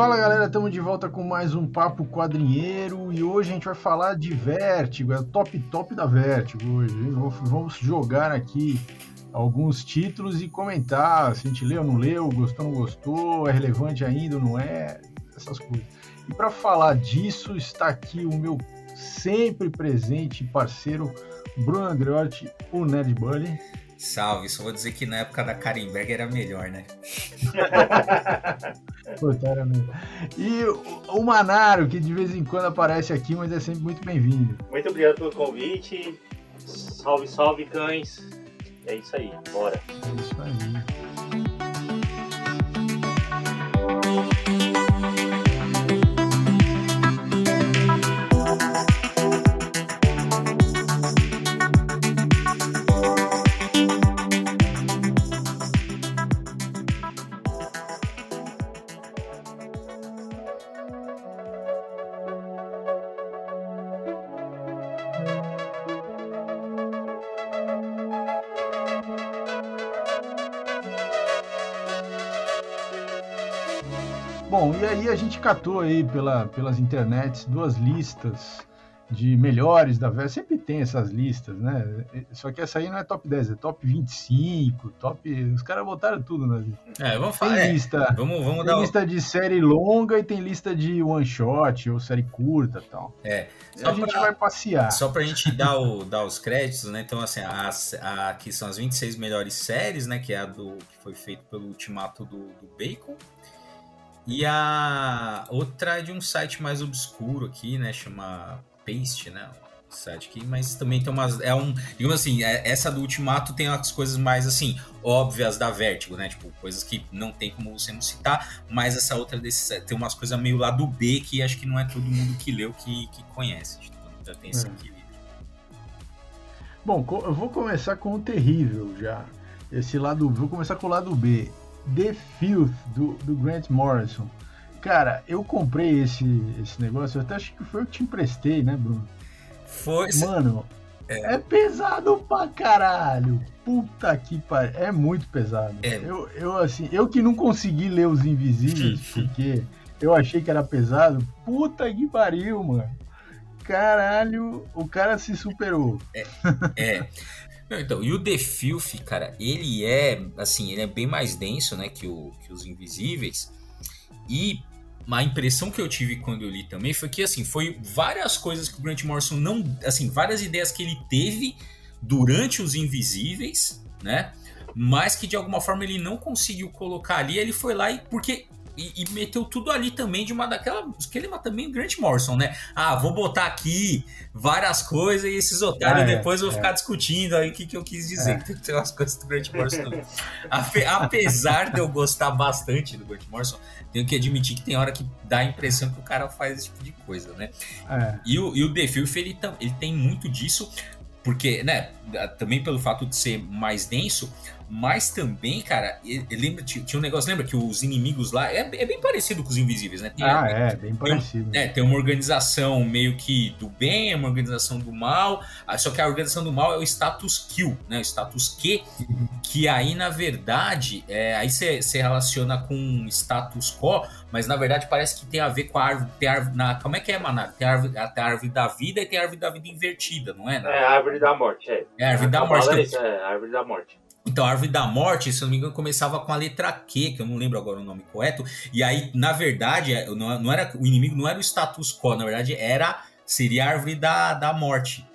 Fala galera, estamos de volta com mais um Papo Quadrinheiro e hoje a gente vai falar de Vértigo, é o top top da Vértigo hoje. Vamos jogar aqui alguns títulos e comentar se a gente leu ou não leu, gostou ou não gostou, é relevante ainda ou não é, essas coisas. E para falar disso está aqui o meu sempre presente parceiro Bruno Andreotti, o Nerd Bully. Salve, só vou dizer que na época da Karimberg era melhor, né? Era mesmo. E o Manaro, que de vez em quando aparece aqui, mas é sempre muito bem-vindo. Muito obrigado pelo convite. Salve, salve, cães. É isso aí, bora. É isso aí. A gente catou aí pela, pelas internets duas listas de melhores da VES. Sempre tem essas listas, né? Só que essa aí não é top 10, é top 25, top. Os caras botaram tudo na lista. É, vamos falar. Tem lista, é, vamos, vamos tem dar lista de série longa e tem lista de one shot ou série curta e tal. É. E a gente vai passear. Só pra gente dar, o, dar os créditos, né? Então, assim, as, a, aqui são as 26 melhores séries, né? Que é a do que foi feito pelo Ultimato do, do Bacon. E a outra é de um site mais obscuro aqui, né? Chama Paste, né? O site aqui, mas também tem umas. É um. Digamos assim, é- essa do Ultimato tem as coisas mais assim, óbvias da Vertigo, né? Tipo, coisas que não tem como você não citar, mas essa outra desse tem umas coisas meio lá do B que acho que não é todo mundo que leu que, que conhece. Então já tem esse É. equilíbrio. Bom, eu vou começar com o terrível já. Esse lado. Vou começar com o lado B. The Filth, do, do Grant Morrison. Cara, eu comprei esse, esse negócio, eu até acho que foi eu que te emprestei, né, Bruno? Foi. Mano, é, pesado pra caralho. Puta que pariu. É muito pesado. É. Eu, eu, assim, eu que não consegui ler os invisíveis, porque eu achei que era pesado. Puta que pariu, mano. Caralho, o cara se superou. É. Não, então, e o The Filth, cara, ele é, assim, ele é bem mais denso, né, que, o, que os Invisíveis. E a impressão que eu tive quando eu li também foi que, assim, foi várias coisas que o Grant Morrison não, assim, várias ideias que ele teve durante os Invisíveis, né, mas que de alguma forma ele não conseguiu colocar ali, ele foi lá e, porque... E, e meteu tudo ali também de uma daquela. Que ele também o Grant Morrison, né? Ah, vou botar aqui várias coisas e esses otários Ah, é, depois vão é. ficar discutindo aí o que, que eu quis dizer. Tem, tem umas coisas do Grant Morrison também. Ape- Apesar de eu gostar bastante do Grant Morrison, tenho que admitir que tem hora que dá a impressão que o cara faz esse tipo de coisa, né? É. E o, e o The Filth, ele, ele tem muito disso, porque, né, também pelo fato de ser mais denso, mas também, cara, lembra, tinha tinha um negócio, lembra que os inimigos lá, é, é bem parecido com os invisíveis, né? Tem- Ah, é, bem parecido. é, tem uma organização meio que do bem, uma organização do mal, ah, só que a organização do mal é o status quo, né? O status que, que aí, na verdade, é, aí você relaciona com status quo, mas na verdade parece que tem a ver com a árvore. Tem a árvore na, como é que é, Maná? Tem a árvore, tem a árvore da vida e tem a árvore da vida invertida, não é? É a árvore da morte, é. É a árvore da A morte. É Então, isso, É, a árvore da morte. Então, a árvore da morte, se eu não me engano, começava com a letra Q, que eu não lembro agora o nome correto. E aí, na verdade, é, não, era o inimigo não era o status quo, na verdade, era seria a árvore da, da morte.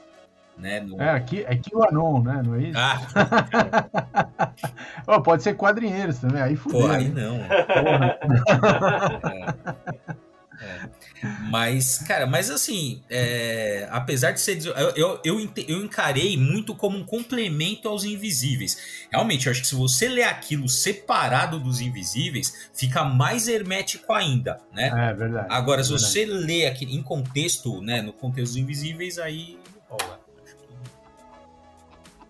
Né? No- É, aqui, aqui o Anon, né? Não é isso? Ah, Ó, pode ser quadrinheiros também, aí fudeu. pô, aí né? não. Porra. Mas, cara, mas assim, é, apesar de ser. Eu, eu, eu, encarei muito como um complemento aos invisíveis. Realmente, eu acho que se você ler aquilo separado dos invisíveis, fica mais hermético ainda, né? É verdade. Agora, se verdade. você lê aqui em contexto, né, no contexto dos invisíveis, aí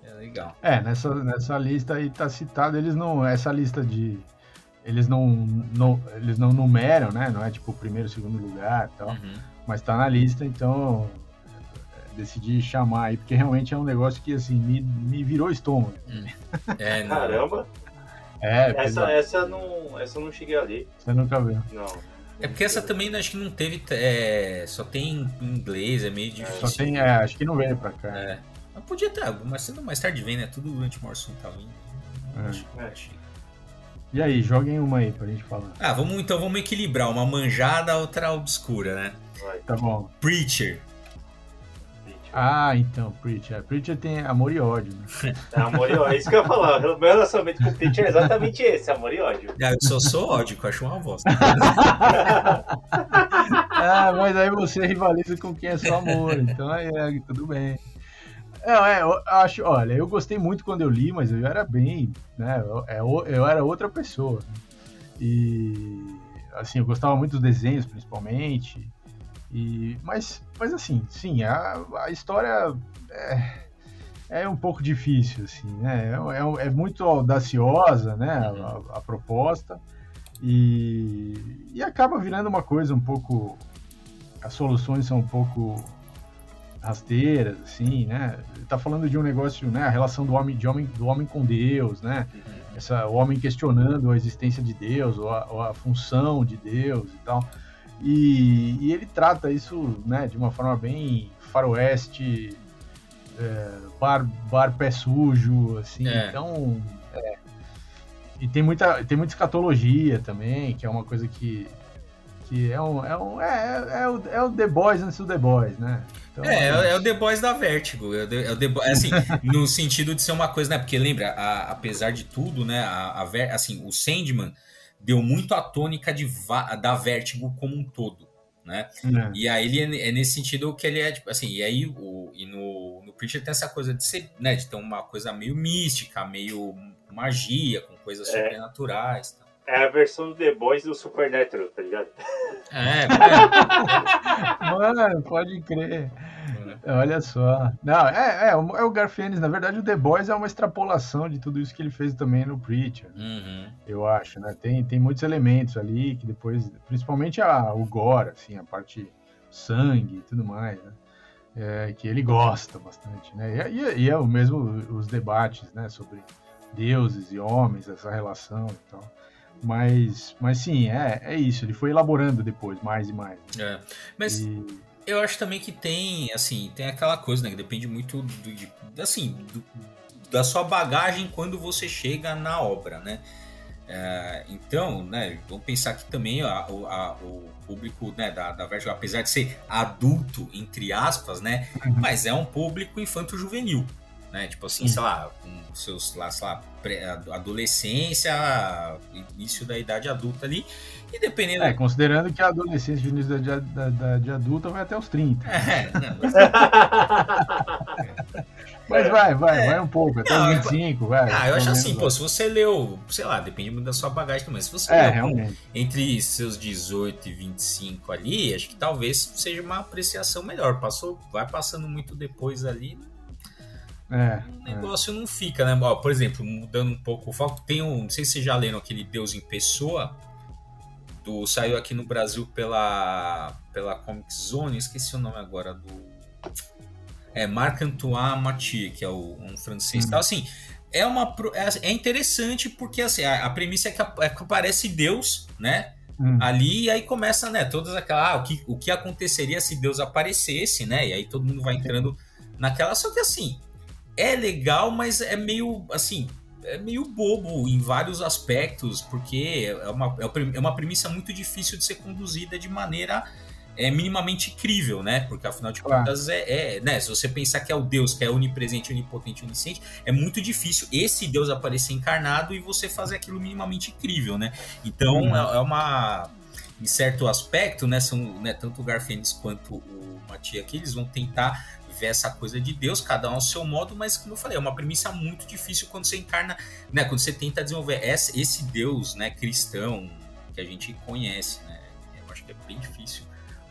que é legal. É, nessa, nessa lista aí tá citado, eles não. Essa lista de. Eles não, não, eles não numeram, né? Não é tipo primeiro, segundo lugar e tal. Uhum. Mas tá na lista, então é, decidi chamar aí, porque realmente é um negócio que assim, me, me virou estômago. É, não. Caramba. É, Essa, pesado. essa, não, essa eu não cheguei ali. Você nunca viu. Não. É porque essa também acho que não teve. É, só tem em inglês, é meio difícil. Só tem. É, acho que não veio pra cá. É. Mas podia ter, mas sendo mais tarde vem, né? Tudo durante o Morrison tá vindo. É. Acho- É. acho- E aí, joguem uma aí pra gente falar. Ah, vamos então vamos equilibrar, uma manjada, outra obscura, né? Vai, Tá bom. Preacher. Ah, então, Preacher. Preacher tem amor e ódio, né? É amor e ódio. É isso que eu ia falar. O meu relacionamento com o Preacher é exatamente esse, amor e ódio. Ah, eu só sou ódio, eu acho uma bosta. Ah, mas aí você rivaliza com quem é seu amor, então aí é, tudo bem. Não, é, eu acho, olha, eu gostei muito quando eu li, mas eu era bem, né, eu, é eu era outra pessoa. né? E, assim, eu gostava muito dos desenhos, principalmente, e, mas, mas assim, sim, a, a história é, é um pouco difícil, assim, né, é, é, é muito audaciosa, né, a, a proposta, e, e acaba virando uma coisa um pouco as soluções são um pouco rasteiras, assim, né? Tá falando de um negócio, né? A relação do homem, de homem, do homem com Deus, né? Essa, o homem questionando a existência de Deus, ou a, ou a função de Deus e tal. E, e ele trata isso, né? De uma forma bem faroeste, é, bar, bar pé sujo, assim. É. Então, é. E tem muita, tem muita escatologia também, que é uma coisa que que é um, é, um, é, é, o, é o The Boys antes do The Boys, né? Então, É, é, é o The Boys da Vertigo. É o The, é o The Boys, assim, no sentido de ser uma coisa, né? Porque lembra, a- apesar de tudo, né? A, a Ver- assim, o Sandman deu muito a tônica de, da Vertigo como um todo, né? né? E aí ele é, é nesse sentido que ele é, tipo assim, e aí o, e no, no Preacher tem essa coisa de ser, né? De ter uma coisa meio mística, meio magia, com coisas É. sobrenaturais. e tal. É a versão do The Boys do Supernatural, tá ligado? É, Mano, pode crer. é. Olha só. Não, é, é, o- é o Garfienes. Na verdade, o The Boys é uma extrapolação de tudo isso que ele fez também no Preacher, Uhum. eu acho, né? Tem, tem muitos elementos ali que depois, principalmente a, o gore, assim, a parte sangue e tudo mais, né? É, que ele gosta bastante, né? E, é- e é o mesmo os debates, né? Sobre deuses e homens, essa relação e tal. Mas, mas sim, é, é isso. Ele foi elaborando depois, mais e mais. É. Mas E- Eu acho também que tem, assim, tem aquela coisa, né? Que depende muito do, de- assim, do- da sua bagagem quando você chega na obra, né? É, então, né, vamos pensar que também a- o, a- o público né, da, da Vertigo, apesar de ser adulto, entre aspas, né? Mas é um público infanto-juvenil, né? Tipo assim, Sim. sei lá, com seus, lá, sei lá, adolescência, início da idade adulta ali, e dependendo... É, considerando que a adolescência e o início da, da, da- de adulta vai até os 30. É, não, mas- Mas vai, vai, É. vai um pouco, até Não, os eu- 25, vai. Ah, eu acho assim, menos pô, se você leu, sei lá, depende muito da sua bagagem também. Se você É, leu realmente. entre seus 18 e 25 ali, acho que talvez seja uma apreciação melhor. Passou, vai passando muito depois ali, É, o é. negócio não fica, né? Ó, por exemplo, mudando um pouco o foco, tem um, não sei se vocês já leram aquele Deus em Pessoa, do, saiu aqui no Brasil pela, pela Comic Zone, esqueci o nome agora do... É Marc-Antoine Mathieu, que é o, um francês. Hum. Então, assim, é, uma, é, é interessante porque assim, a, a premissa é que, a- é que aparece Deus, né? Hum, ali e aí começa, né, todas aquelas, ah, o que, o que aconteceria se Deus aparecesse, né, e aí todo mundo vai entrando naquela, só que assim, é legal, mas é meio, assim, é meio bobo em vários aspectos, porque é uma, é uma- é uma premissa muito difícil de ser conduzida de maneira é, minimamente crível, né, porque afinal de Claro. contas é, é, né, se você pensar que é o Deus que é onipresente, onipotente, onisciente, é muito difícil esse Deus aparecer encarnado e você fazer aquilo minimamente crível, né, então Uhum. é, é uma. Em certo aspecto, né? São né, tanto o Garfênis quanto o Matias aqui, eles vão tentar ver essa coisa de Deus, cada um ao seu modo, mas como eu falei, é uma premissa muito difícil quando você encarna, né? Quando você tenta desenvolver esse, esse Deus, né, cristão que a gente conhece, né? Eu acho que é bem difícil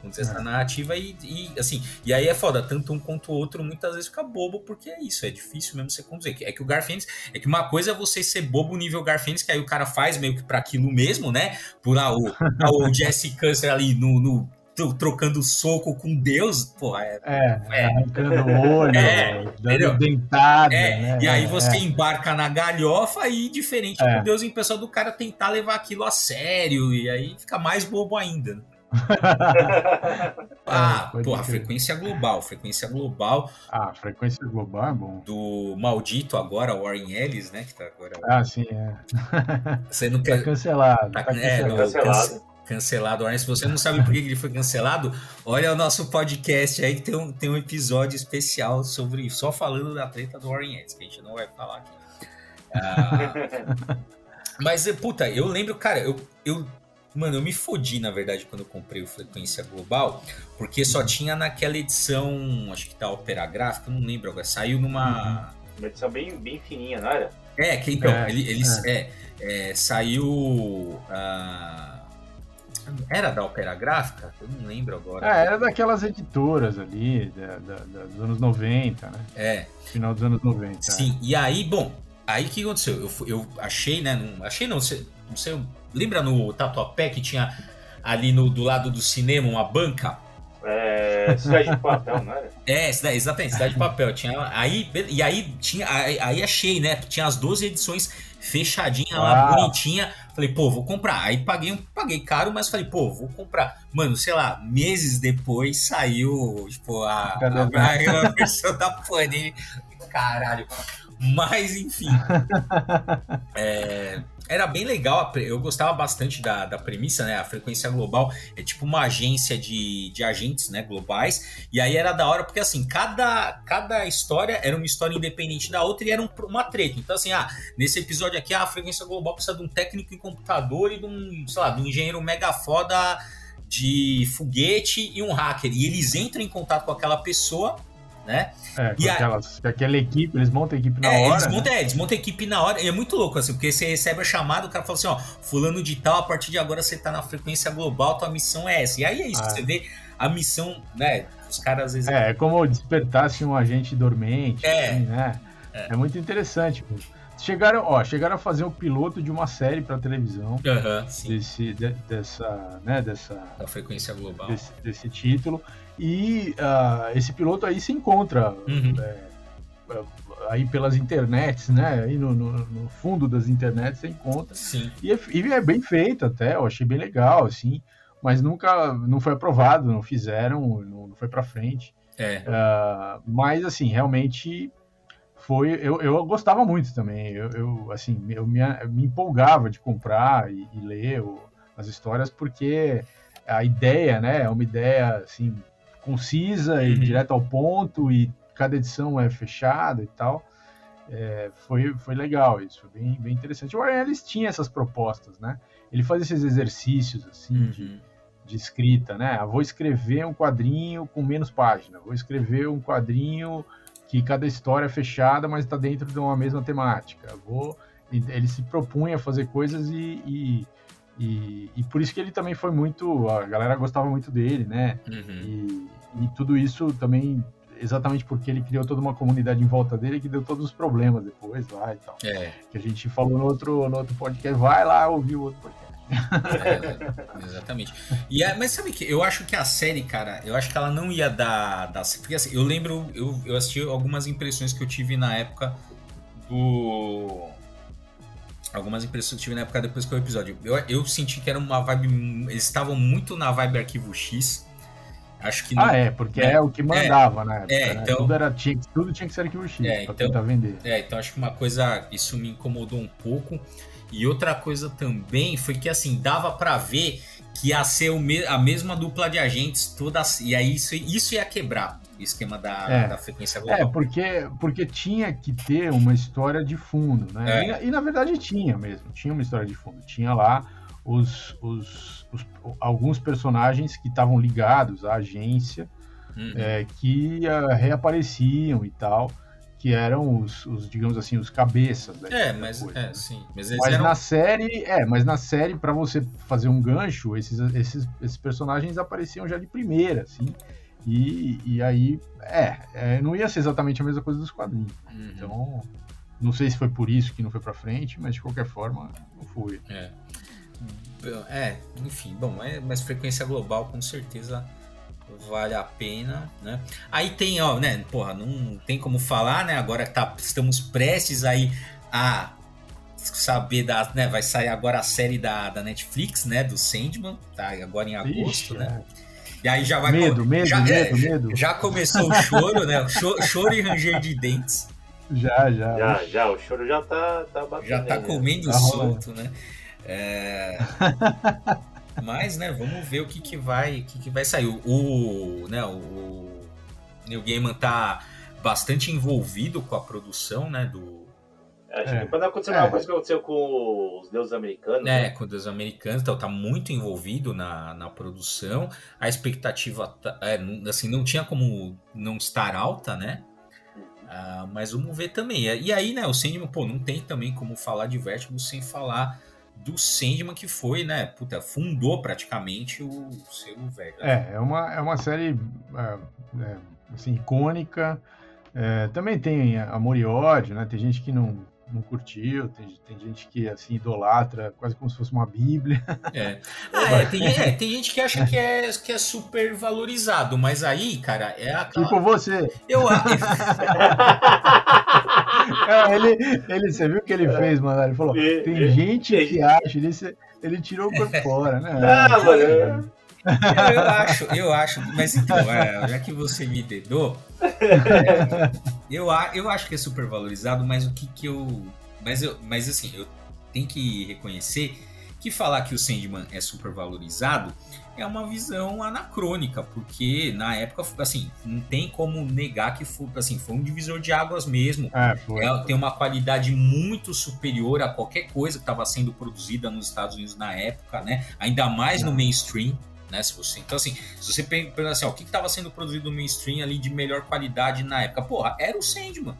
conduzir essa É. narrativa e, e, assim, e aí é foda, tanto um quanto o outro muitas vezes fica bobo, porque é isso, é difícil mesmo você conduzir. É que o Garfênis, é que uma coisa é você ser bobo nível Garfênis, que aí o cara faz meio que pra aquilo mesmo, né? Por ah, o, ah, o Jesse Câncer ali no, no trocando soco com Deus, porra. É, é, é arrancando o olho, é, dando dentada. É, né? E aí você é. embarca na galhofa e, diferente é. do Deus em pessoa do cara tentar levar aquilo a sério, e aí fica mais bobo ainda. ah, é, porra, frequência global, frequência global. Ah, frequência global é bom. Do maldito agora, Warren Ellis, né? Que tá agora. Ah, sim, é. Quer. Tá cancelado. Tá, tá cancelado. É, cancelado. Cancelado. Se você não sabe por que ele foi cancelado, olha o nosso podcast aí que tem um, tem um episódio especial sobre só falando da treta do Warren Ellis, que a gente não vai falar aqui. Ah, mas, puta, eu lembro, cara, eu, eu Mano, eu me fodi, na verdade, quando eu comprei o Frequência Global, porque só uhum. tinha naquela edição, acho que tá Opera Gráfica, não lembro agora, saiu numa... Uhum. Uma edição bem, bem fininha, não era? É, que então, é, ele, eles, é. É, é saiu... Uh... Era da Opera Gráfica? Eu não lembro agora. É, era daquelas editoras ali, da, da, da, dos anos 90, né? É. Final dos anos 90. Sim, é. e aí, bom, aí o que aconteceu? Eu, eu achei, né? Não, achei não, não sei, Lembra no Tatuapé que tinha ali no, do lado do cinema uma banca? É, Cidade de Papel, não era? É, cidade, exatamente, Cidade de Papel. Tinha, aí, e aí, tinha, aí, aí achei, né? Tinha as 12 edições fechadinha lá, ah. bonitinha. Falei, pô, vou comprar. Aí paguei, paguei caro, mas falei, pô, vou comprar. Mano, sei lá, meses depois saiu, tipo, a, a, a versão da Panini. Caralho. Mas, enfim. é, era bem legal, eu gostava bastante da, da premissa, né? A frequência global é tipo uma agência de, de agentes né, globais. E aí era da hora, porque assim, cada, cada história era uma história independente da outra e era um, uma treta. Então, assim, ah, nesse episódio aqui, a frequência global precisa de um técnico em computador e de um, sei lá, de um engenheiro mega foda de foguete e um hacker. E eles entram em contato com aquela pessoa né? É, e aquelas, a... aquela equipe, eles montam a equipe na é, hora. Eles montam, né? é, eles montam a equipe na hora, e é muito louco, assim, porque você recebe a chamada, o cara fala assim, ó, fulano de tal, a partir de agora você tá na frequência global, tua missão é essa. E aí é isso, ah. você vê a missão, né? Os caras às vezes. É, é como despertasse um agente dormente, é. Assim, né? É. é muito interessante, Chegaram, ó, chegaram a fazer o um piloto de uma série para televisão uhum, desse, de, dessa, né, dessa a frequência global desse, desse título e uh, esse piloto aí se encontra uhum. é, é, aí pelas internets, né? Aí no, no, no, fundo das internets você encontra. Sim. E é, e é, bem feito até, eu achei bem legal, assim, mas nunca não foi aprovado, não fizeram, não, não foi para frente. É. Uh, mas assim, realmente foi. Eu, eu gostava muito também. Eu, eu assim, eu me, me empolgava de comprar e, e ler o, as histórias porque a ideia, né? É uma ideia assim concisa e uhum. direto ao ponto e cada edição é fechada e tal. É, foi, foi legal isso, foi bem, bem interessante. O Warren Ellis tinha essas propostas, né? Ele fazia esses exercícios, assim, uhum. de, de escrita, né? Ah, vou escrever um quadrinho com menos página, vou escrever um quadrinho que cada história é fechada, mas está dentro de uma mesma temática. Vou... Ele se propunha a fazer coisas e, e e, e, por isso que ele também foi muito. A galera gostava muito dele, né? Uhum. E, e, tudo isso também, exatamente porque ele criou toda uma comunidade em volta dele que deu todos os problemas depois lá e tal. É. Que a gente falou no outro, no outro podcast. Vai lá ouvir o outro podcast. É, exatamente. E a, mas sabe que eu acho que a série, cara, eu acho que ela não ia dar. dar porque assim, eu lembro, eu, eu assisti algumas impressões que eu tive na época do algumas impressões que tive na época depois que o episódio. Eu, eu senti que era uma vibe. Eles estavam muito na vibe arquivo X. Acho que não, Ah, é, porque né? é o que mandava é, na época. É, né? então, tudo, era, tinha, tudo tinha que ser arquivo X é, pra então, tentar vender. É, então acho que uma coisa. Isso me incomodou um pouco. E outra coisa também foi que assim, dava para ver que ia ser a mesma dupla de agentes toda. E aí isso, isso ia quebrar esquema da, é. da frequência global. É, porque, porque tinha que ter uma história de fundo, né? É. E, e, na verdade tinha mesmo, tinha uma história de fundo. Tinha lá os, os, os alguns personagens que estavam ligados à agência, uhum. é, que uh, reapareciam e tal que eram os, os, digamos assim, os cabeças da É, mas coisa, é, né? sim. Mas, mas eram... na série, é, mas na série para você fazer um gancho, esses, esses, esses personagens apareciam já de primeira, assim. E, e aí, é, é, não ia ser exatamente a mesma coisa dos quadrinhos. Uhum. Então, não sei se foi por isso que não foi para frente, mas de qualquer forma, não foi. É. É, enfim, bom, é, mas frequência global com certeza vale a pena, né? Aí tem, ó, né, porra, não tem como falar, né? Agora tá, estamos prestes aí a saber da, né, vai sair agora a série da, da Netflix, né, do Sandman, tá? Agora em agosto, Ixi, né? É. E aí já vai medo, medo, já, medo, é, medo. Já começou o choro, né? Choro, choro e ranger de dentes. Já, já. Já, já, o choro já tá, tá batendo. Já tá comendo tá solto, né? É... Mas, né, vamos ver o que, que vai, o que, que vai sair. O, né, o Neil Gaiman tá bastante envolvido com a produção, né, do Acho é. que quando aconteceu é. coisa que aconteceu com os deuses americanos. É, né? com os deuses americanos, então tá muito envolvido na, na produção. A expectativa, tá, é, assim, não tinha como não estar alta, né? Ah, mas vamos ver também. E aí, né, o Sandman, pô, não tem também como falar de Vertigo sem falar do Sandman que foi, né, puta, fundou praticamente o seu Vertigo. É, é uma, é uma série, é, é, assim, icônica. É, também tem amor e ódio, né? Tem gente que não, não curtiu, tem, tem gente que assim idolatra quase como se fosse uma bíblia. É. Ah, é, tem, é, tem gente que acha que é, que é super valorizado, mas aí, cara, é a. Tipo você. Eu acho. é, ele, ele, você viu o que ele fez, mano? Ele falou: tem gente que acha, ele, ele tirou por fora, né? Ah, mano. Eu, acho, eu acho, mas então, é, já que você me dedou, é, eu, eu acho que é super valorizado, mas o que que eu. Mas, eu, mas assim, eu tenho que reconhecer que falar que o Sandman é super valorizado é uma visão anacrônica, porque na época, assim, não tem como negar que foi, assim, foi um divisor de águas mesmo. É, é, tem uma qualidade muito superior a qualquer coisa que estava sendo produzida nos Estados Unidos na época, né? Ainda mais no mainstream né? Se você, então, assim, se você pensa assim, ó, o que estava sendo produzido no mainstream ali de melhor qualidade na época? Porra, era o Sandman.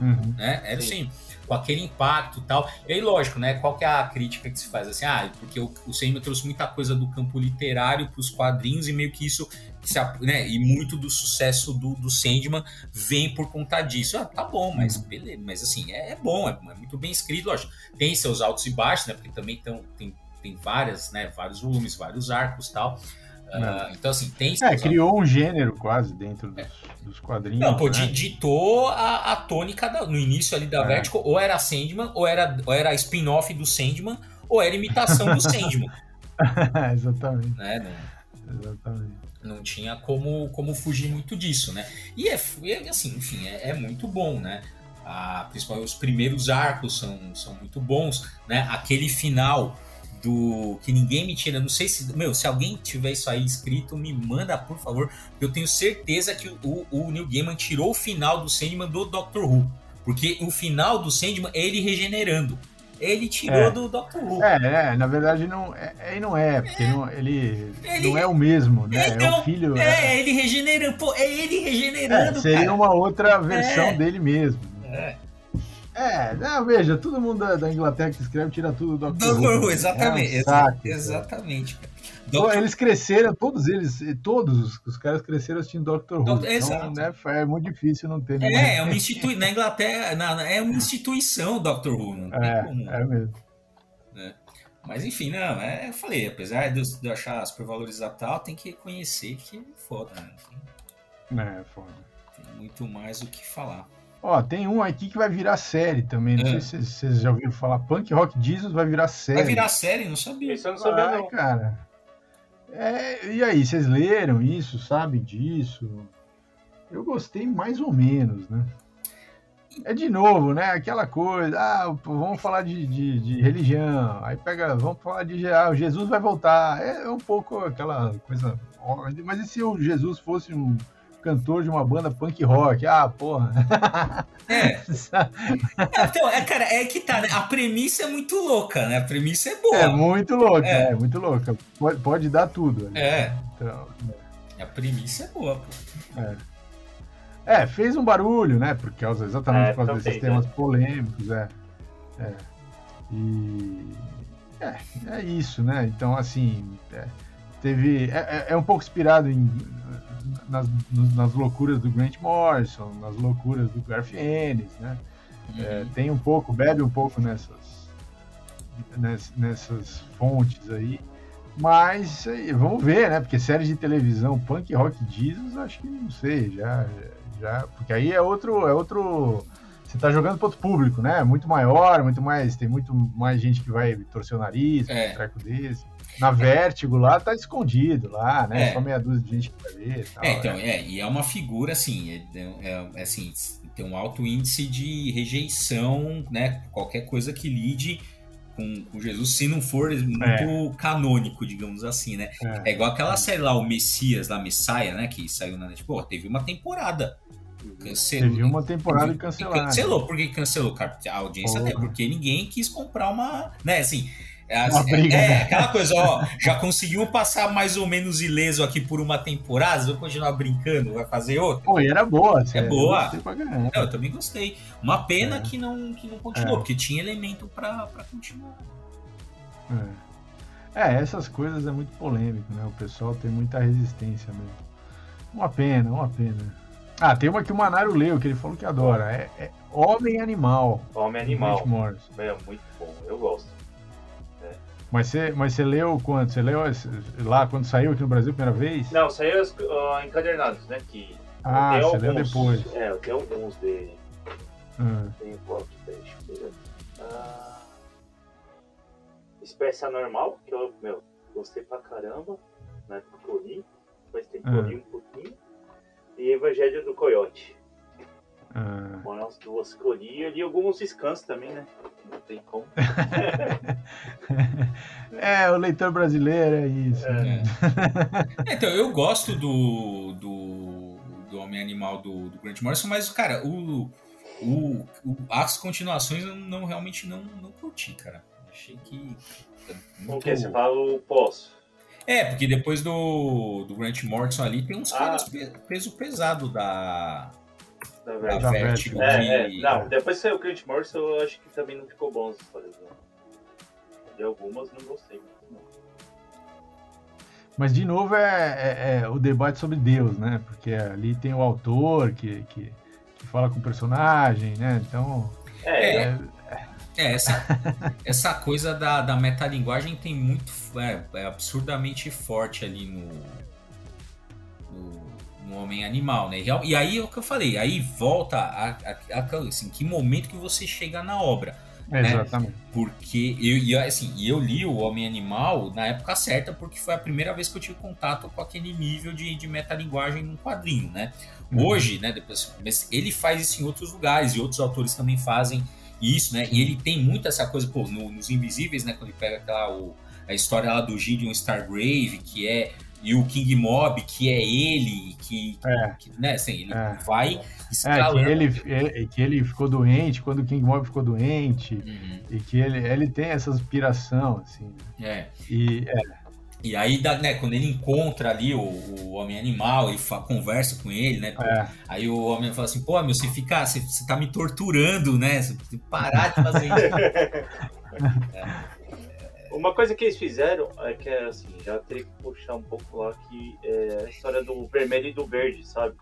Uhum. Né? Era Sim. assim, com aquele impacto e tal. E aí, lógico, né? Qual que é a crítica que se faz? Assim, ah, porque o, o trouxe muita coisa do campo literário para os quadrinhos e meio que isso, se, né? E muito do sucesso do, do Sandman vem por conta disso. Ah, tá bom, mas uhum. beleza. Mas assim, é, é bom, é, é, muito bem escrito, lógico. Tem seus altos e baixos, né? Porque também tão, tem tem várias, né, vários volumes, vários arcos tal. Uh, então, assim, tem. É, criou um gênero quase dentro dos, é. dos quadrinhos. Não, pô, né? ditou a, a tônica da, no início ali da é. Vertigo, ou era Sandman, ou era, ou era spin-off do Sandman, ou era imitação do Sandman. Exatamente. Né? Não, Exatamente. Não tinha como, como fugir muito disso, né? E é, é assim, enfim, é, é muito bom, né? Ah, principalmente os primeiros arcos são, são muito bons, né? Aquele final do que ninguém me tira. Não sei se, meu, se alguém tiver isso aí escrito, me manda, por favor, eu tenho certeza que o, o Neil Gaiman tirou o final do Sandman do Doctor Who, porque o final do Sandman é ele regenerando. Ele tirou é. do Doctor Who. É, é, na verdade não é, é não é, porque é. Não, ele, ele, não é o mesmo, né? Então, é o então, filho. É, é, ele regenerando, pô, é ele regenerando. É, seria cara. uma outra versão dele mesmo. É. É, não, veja, todo mundo da, da, Inglaterra que escreve tira tudo do Dr. Who. Who exatamente, é um saco, exatamente. Então, eles cresceram, todos eles, todos os caras cresceram assistindo Dr. Who. Então, né, é muito difícil não ter. É, é uma instituição, na Inglaterra, na, é uma instituição o Dr. Who, não tem é, como. É mesmo. Né? Mas enfim, não, é, eu falei, apesar de eu, achar supervalorizar tal, tem que reconhecer que é foda, né? É, foda. Tem muito mais o que falar. Ó, tem um aqui que vai virar série também. Não é. sei se vocês já ouviram falar. Punk Rock Jesus vai virar série. Vai virar série? Não sabia. Isso eu não sabia, vai, não. cara. É, e aí, vocês leram isso? Sabem disso? Eu gostei mais ou menos, né? É de novo, né? Aquela coisa, ah, vamos falar de, de, de religião, aí pega, vamos falar de ah, Jesus vai voltar. É, é um pouco aquela coisa. Mas e se o Jesus fosse um, cantor de uma banda punk rock. Ah, porra. É. então, é, cara, é que tá, né? A premissa é muito louca, né? A premissa é boa. É muito louca, é, é muito louca. Pode, pode dar tudo. Né? É. Então, é. A premissa é boa, pô. É. É, fez um barulho, né? Por causa, exatamente é, por causa desses fez, temas é. polêmicos, é. É. E. É, é isso, né? Então, assim. É, teve. É, é, um pouco inspirado em nas, nas loucuras do Grant Morrison, nas loucuras do Garth Ennis, né? Uhum. É, tem um pouco, bebe um pouco nessas, ness- nessas fontes aí. Mas vamos ver, né? Porque série de televisão, Punk Rock Jesus, acho que não sei, já, já. Porque aí é outro. É outro. Você tá jogando para outro público, né? Muito maior, muito mais. Tem muito mais gente que vai torcer o nariz, É. um treco desse. Na Vértigo lá tá escondido lá, né? É. Só meia dúzia de gente vai ver e tal. É, então, é, e é uma figura assim, é, é- é assim, tem um alto índice de rejeição, né? Qualquer coisa que lide com, com Jesus, se não for muito canônico, digamos assim, né? É. É igual aquela série lá, o Messias, da Messiah, né? Que saiu na Netflix. Pô, teve uma temporada. Cancelou. Teve uma temporada E cancelada. Cancelou. Por que cancelou, cara? A audiência Porra. até porque ninguém quis comprar uma. Né, assim. É, Uma briga, é, né? aquela coisa, ó, já conseguiu passar mais ou menos ileso aqui por uma temporada, vou continuar brincando, vai fazer outra? Pô, e era boa, sério. É boa. Eu. Não, eu também gostei. Uma pena É. que não, que não continuou, É. porque tinha elemento pra, pra continuar. É. É, essas coisas é muito polêmico, né? O pessoal tem muita resistência mesmo. Uma pena, uma pena. Ah, tem uma que o Manário leu, que ele falou que adora. É, é Homem Animal. Homem Animal. Morrison. É muito bom, eu gosto. Mas você, mas você leu quando? Você leu lá quando saiu aqui no Brasil a primeira vez? Não, saiu ah, encadernados, né? Que Ah, você tenho leu alguns- depois. É, eu tenho alguns de. Ah, Tem tem? Deixa eu ver. Ah, Espécie Anormal, que eu, meu, gostei pra caramba, na época que eu li. Depois tem que eu li um pouquinho. E Evangelho do Coyote. Ah. Foram as duas que eu li. Eu li alguns scans também, né? Não tem como. É, o leitor brasileiro é isso. É. né? É, Então, eu gosto do, do, do Homem Animal do, do Grant Morrison, mas, cara, o, o, o- as continuações eu não, realmente não, não curti, cara. Achei que. O que? Você fala o pós? É, porque depois do, do Grant Morrison ali tem uns Ah. caras pe- peso pesado da, Da verdade. Da Vertigo. É, que- é, não, depois saiu o Clint Morrison, eu acho que também não ficou bom histórias. Né? De algumas não gostei. não. Mas de novo é, é- é o debate sobre Deus, né? Porque ali tem o autor que, que, que fala com o personagem, né? Então. É, É, É, essa, essa coisa da, da metalinguagem tem muito. É, é absurdamente forte ali no. No, no Homem Animal, né? E E aí é o que eu falei, aí volta a, a, a- assim, que momento que você chega na obra. É, Né? exatamente. Porque eu, e, assim, eu li o Homem Animal na época certa, porque foi a primeira vez que eu tive contato com aquele nível de, de metalinguagem num quadrinho, né? Uhum. Hoje, né, depois, mas ele faz isso em outros lugares e outros autores também fazem isso, né? E ele tem muito essa coisa, pô, no- nos Invisíveis, né, quando ele pega aquela o- a história lá do Gideon Stargrave, que é e o King Mob, que é ele, que, É. que, né, assim, ele É. vai É, escalando. que ele, é, que ele ficou doente quando o King Mob ficou doente. Uhum, E que ele, ele tem essa aspiração, assim. né? é. E é, E aí, né, quando ele encontra ali o, o Homem Animal, ele conversa com ele, né? é, Aí o homem fala assim, pô, meu, você fica, você, você tá me torturando, né? Você tem que parar de fazer isso. Uma coisa que eles fizeram é que, assim, já teria que puxar um pouco lá, que é a história do vermelho e do verde, sabe?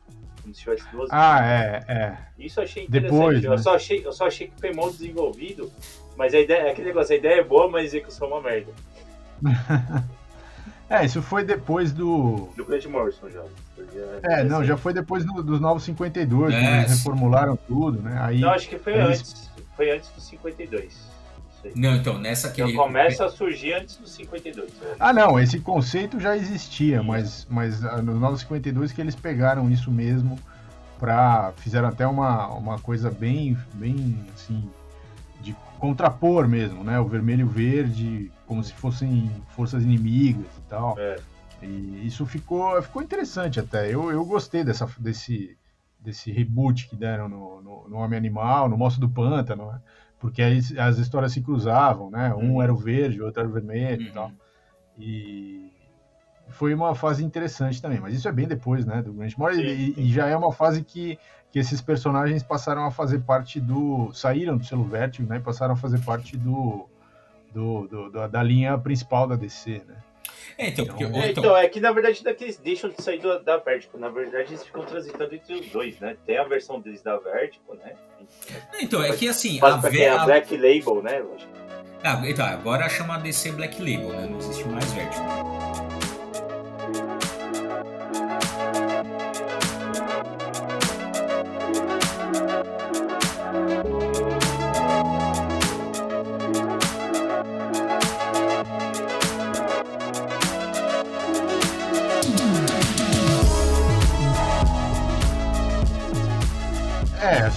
Como se tivesse duas. ah, é, é. Isso eu achei interessante. Depois, eu, né? só achei, eu só achei que foi mal desenvolvido, mas a ideia, é aquele negócio, a ideia é boa, mas a execução é uma merda. É, isso foi depois do. Do Grant Morrison já. Porque É, não, já foi depois do- dos Novos 52, É, quando eles reformularam tudo, né? Aí, Não, acho que foi eles- antes. Foi antes do 52. Aí. Não, então, nessa que Então ele... começa a surgir antes do 52. né? Ah, não, esse conceito já existia, mas, mas ah, nos Novos 52 que eles pegaram isso mesmo para fizeram até uma, uma coisa bem, bem assim, de contrapor mesmo, né? O vermelho e o verde, como se fossem forças inimigas e tal. É. E isso ficou, ficou interessante até. Eu, eu gostei dessa, desse, desse reboot que deram no, no, no Homem Animal, no Monstro do Pântano, né? Porque aí as histórias se cruzavam, né? Um Uhum. era o verde, o outro era o vermelho e Uhum. tal. E foi uma fase interessante também, mas isso é bem depois, né, do Grant Morrison, e, e já é uma fase que, que esses personagens passaram a fazer parte do... saíram do selo Vertigo, né, e passaram a fazer parte do, do, do- da linha principal da DC, né. É, então, porque... Então, É, então, então, é que na verdade daqui eles deixam de sair do- da Vertigo. Na verdade, eles ficam transitando entre os dois, né? Tem a versão deles da Vertigo, né? então, é que assim, a, pra é a Black Label, né? Ah, então, agora chama DC Black Label, né? Não existe mais Vertigo.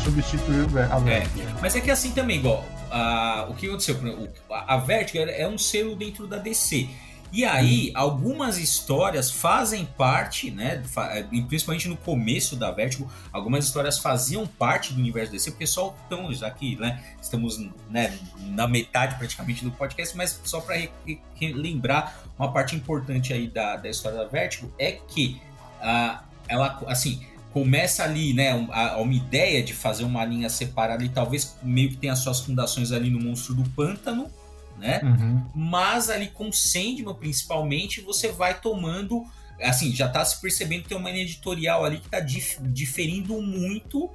É, substituiu a Vertigo. É, mas é que assim também, igual, a, o que aconteceu? A Vertigo é um selo dentro da DC. E aí, algumas histórias fazem parte, né? Principalmente no começo da Vertigo, algumas histórias faziam parte do universo DC. O pessoal, então, já que né, estamos né, na metade praticamente do podcast, mas só para lembrar uma parte importante aí da, da história da Vertigo é que uh, ela, assim, começa ali, né, a, uma ideia de fazer uma linha separada e talvez meio que tenha suas fundações ali no Monstro do Pântano, né? Uhum. Mas ali com Sandman, principalmente, você vai tomando, assim, já tá se percebendo que tem uma linha editorial ali que tá dif diferindo muito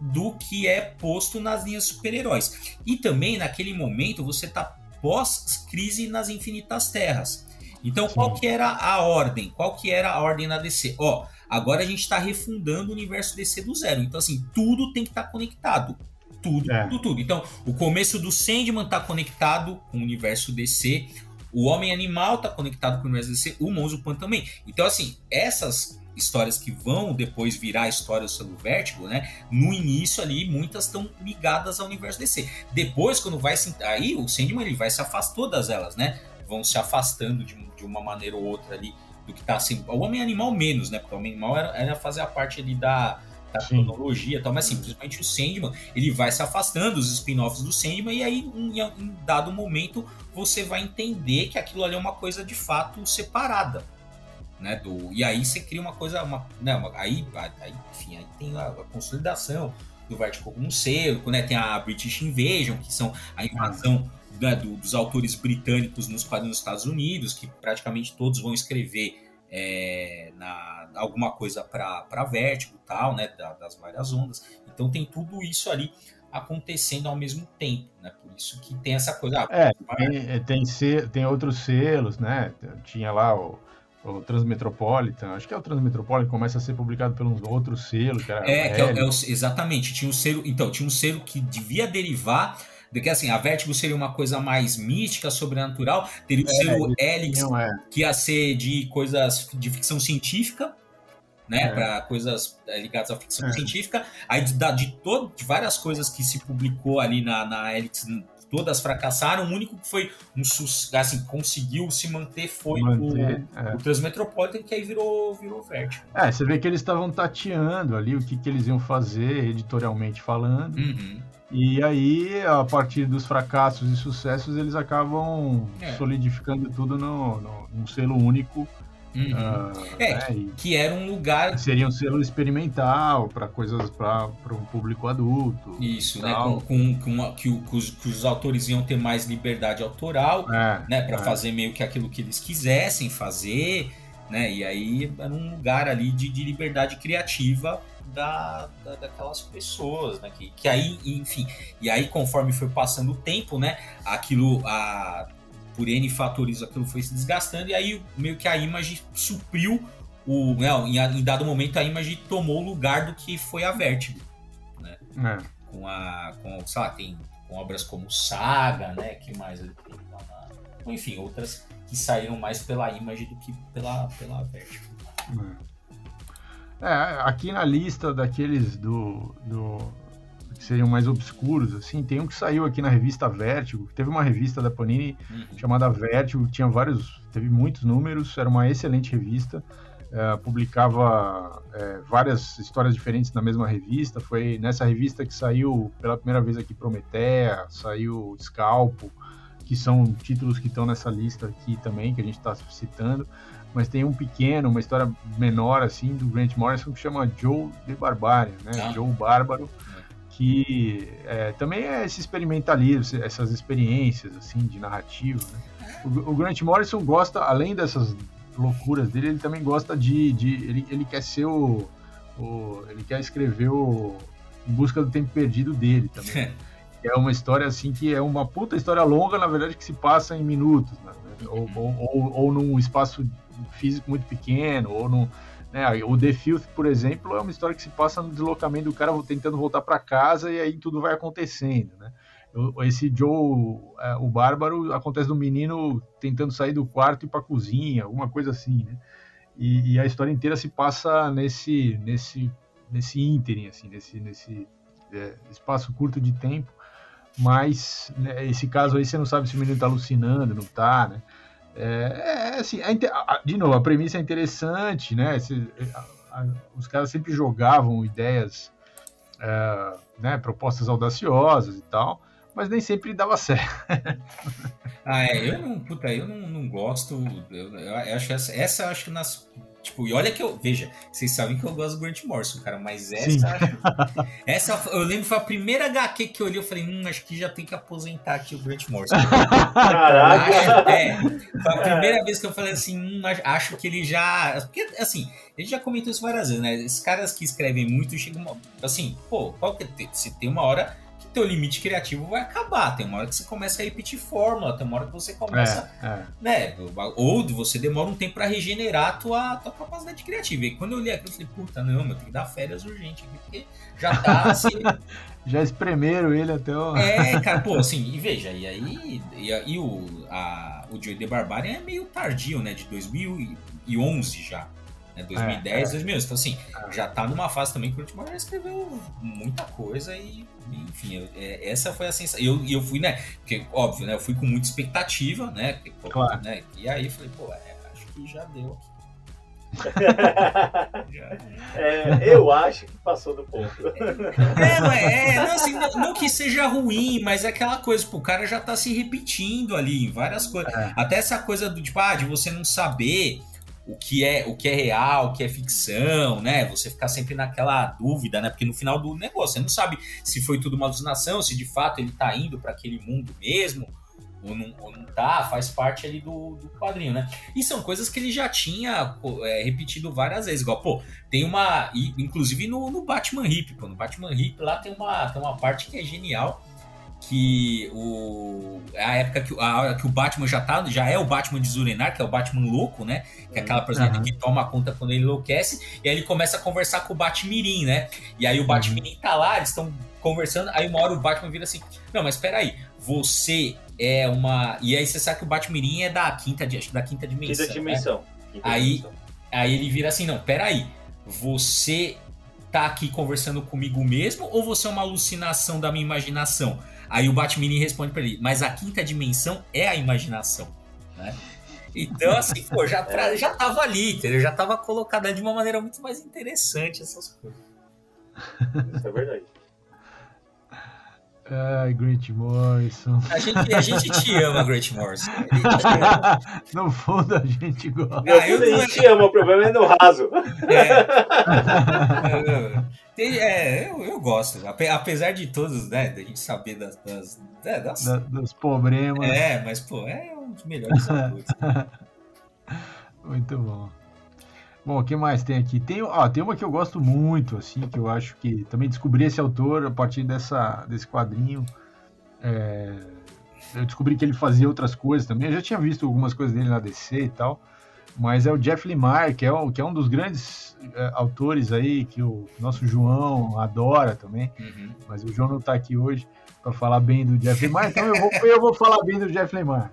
do que é posto nas linhas super-heróis. E também, naquele momento, você tá pós-crise nas Infinitas Terras. Então, Sim. qual que era a ordem? Qual que era a ordem na DC? Ó, Agora a gente está refundando o universo DC do zero. Então, assim, tudo tem que estar tá conectado. Tudo, é. tudo, tudo. Então, o começo do Sandman está conectado com o universo DC. O Homem Animal está conectado com o universo DC. O Monzo Pan também. Então, assim, essas histórias que vão depois virar a história do Vértigo, né? No início ali, muitas estão ligadas ao universo DC. Depois, quando vai se. Aí o Sandman ele vai se afastar todas elas, né? Vão se afastando de, de uma maneira ou outra ali do que tá assim. O Homem Animal menos, né? Porque o Homem Animal era, era fazer a parte ali da, da cronologia e tal, mas simplesmente o Sandman, ele vai se afastando dos spin-offs do Sandman e aí em, em, dado momento você vai entender que aquilo ali é uma coisa de fato separada. Né, do, e aí você cria uma coisa, uma, né, uma, aí, aí, enfim, aí tem a, a consolidação do Vertigo como um cerco, né, tem a British Invasion, que são a invasão né, do, dos autores britânicos nos quadrinhos dos Estados Unidos, que praticamente todos vão escrever é, na, alguma coisa para Vértigo tal, né, da, das várias ondas. Então tem tudo isso ali acontecendo ao mesmo tempo, né? Por isso que tem essa coisa. Ah, é, tem, tem, tem outros selos, né? Tinha lá o, o Transmetropolitan, acho que é o Transmetropolitan começa a ser publicado pelos outros selos. Que era é, que é, é o, exatamente. Tinha um selo, então tinha um selo que devia derivar de que assim, a Vertigo seria uma coisa mais mística, sobrenatural, teria o é, selo Helix, é. que ia ser de coisas de ficção científica, né, é. para coisas é, ligadas à ficção é. científica. Aí de, de, todo, de várias coisas que se publicou ali na, na Helix, todas fracassaram. O único que foi um assim, conseguiu se manter foi manter, o, é. o Transmetropolitan, que aí virou, virou Vertigo. É, você vê que eles estavam tateando ali o que, que eles iam fazer editorialmente falando. Uhum. E aí, a partir dos fracassos e sucessos, eles acabam é. solidificando tudo no, no, num selo único. Uhum. Uh, é, né? que era um lugar. Seria um selo experimental para coisas para um público adulto. Isso, né? Com, com, com que, que, os, que, os, autores iam ter mais liberdade autoral, é, né? Para é. fazer meio que aquilo que eles quisessem fazer, né? E aí era um lugar ali de, de liberdade criativa da, da, daquelas pessoas, né? Que, que aí, enfim, e aí conforme foi passando o tempo, né? Aquilo, a, por N fatores, aquilo foi se desgastando e aí meio que a Image supriu o, né, em, dado momento a Image tomou o lugar do que foi a Vertigo, né? É. Com a, com, sei lá, tem com obras como Saga, né? Que mais enfim, outras que saíram mais pela Image do que pela, pela Vertigo. É. É, aqui na lista daqueles do, do que seriam mais obscuros, assim, tem um que saiu aqui na revista Vértigo, teve uma revista da Panini uhum. chamada Vértigo, que tinha vários, teve muitos números, era uma excelente revista, é, publicava é, várias histórias diferentes na mesma revista, foi nessa revista que saiu pela primeira vez aqui Prometeia, saiu Scalpo, que são títulos que estão nessa lista aqui também, que a gente está citando mas tem um pequeno, uma história menor assim do Grant Morrison que chama Joe the Barbarian, né? Ah. Joe Bárbaro, que é, também é esse experimentalismo, essas experiências assim de narrativa. Né? O, o, Grant Morrison gosta, além dessas loucuras dele, ele também gosta de, de ele, ele quer ser o, o, ele quer escrever o Em Busca do Tempo Perdido dele também. é uma história assim que é uma puta história longa, na verdade, que se passa em minutos, né? ou, ou, ou, ou num espaço físico muito pequeno, ou num, né? O The Filth, por exemplo, é uma história que se passa no deslocamento do cara tentando voltar para casa e aí tudo vai acontecendo, né? Esse Joe, é, o Bárbaro, acontece do menino tentando sair do quarto e ir para cozinha, alguma coisa assim, né? E, e, a história inteira se passa nesse nesse nesse ínterim, assim, nesse nesse é, espaço curto de tempo. Mas né, esse caso aí você não sabe se o menino está alucinando, não está, né? É, é assim, é, de novo, a premissa é interessante, né? a, a, os caras sempre jogavam ideias, é, né, propostas audaciosas e tal, mas nem sempre dava certo. ah, é, eu não, puta, eu não, não gosto, eu, eu acho essa, essa acho que nas Tipo, e olha que eu. Veja, vocês sabem que eu gosto do Grant Morrison, cara, mas essa. essa eu lembro foi a primeira HQ que eu olhei, eu falei, hum, acho que já tem que aposentar aqui o Grant Morrison. Caraca! É, foi a primeira vez que eu falei assim, hum, acho que ele já. Porque, assim, a gente já comentou isso várias vezes, né? Esses caras que escrevem muito chegam. Assim, pô, qual que é. Se tem uma hora teu limite criativo vai acabar. Tem uma hora que você começa a repetir fórmula, tem uma hora que você começa, é, é. né? Ou você demora um tempo para regenerar a tua, tua capacidade criativa. E quando eu li aquilo, eu falei, puta, não, eu tenho que dar férias urgente aqui, porque já tá assim. já espremeram ele até o. É, cara, pô, assim, e veja, e aí. E, e o, a, o Joey The Barbarian é meio tardio, né? De 2011 já né? 2010, é, é. 2011. Então, assim, é. já tá numa fase também que o Ultimate já escreveu muita coisa e, enfim, eu, é, essa foi a sensação. E eu, eu fui, né? Porque, óbvio, né? Eu fui com muita expectativa, né? Claro. né? E aí falei, pô, é, acho que já deu aqui. é, eu acho que passou do ponto. É, não, é, não, assim, não, não, que seja ruim, mas é aquela coisa, pô, o cara já tá se repetindo ali em várias coisas. É. Até essa coisa do tipo, ah, de você não saber o que é o que é real, o que é ficção, né? Você ficar sempre naquela dúvida, né? Porque no final do negócio, você não sabe se foi tudo uma alucinação, se de fato ele tá indo para aquele mundo mesmo, ou não, ou não tá, faz parte ali do, do quadrinho, né? E são coisas que ele já tinha é, repetido várias vezes, igual, pô, tem uma. Inclusive no, no Batman Hip, pô, no Batman Hip lá tem uma, tem uma parte que é genial que o é a época que, a, que o Batman já tá, já é o Batman de Zurinar, que é o Batman louco, né? Que é aquela personagem uhum. que toma conta quando ele enlouquece, e aí ele começa a conversar com o Batmirim, né? E aí o Batmirim tá lá, eles estão conversando, aí uma hora o Batman vira assim: "Não, mas espera aí, você é uma". E aí você sabe que o Batmirim é da quinta, acho que da quinta dimensão. Quinta dimensão. Né? Quinta aí dimensão. aí ele vira assim: "Não, espera aí. Você tá aqui conversando comigo mesmo ou você é uma alucinação da minha imaginação?" Aí o Batman responde para ele, mas a quinta dimensão é a imaginação, né? Então, assim, pô, já, pra, já tava ali, entendeu? Já tava colocada de uma maneira muito mais interessante essas coisas. Isso é verdade. Ai, Grant Morrison. A gente, a gente te ama, Grant Morrison. No fundo, a gente gosta. Ah, eu não... a gente ama, o problema é no raso. É, é eu, eu, gosto. Apesar de todos, né, da gente saber das... das, é, das... Da, dos problemas. É, mas, pô, é um dos melhores autores. Muito bom. Bom, o que mais tem aqui? Tem, ó, tem uma que eu gosto muito, assim, que eu acho que também descobri esse autor a partir dessa, desse quadrinho. É, eu descobri que ele fazia outras coisas também. Eu já tinha visto algumas coisas dele na DC e tal, mas é o Jeff Lemire, que é, um, que é um dos grandes é, autores aí que o nosso João adora também. Uhum. Mas o João não está aqui hoje para falar bem do Jeff Lemire, então eu vou, eu vou falar bem do Jeff Lemire.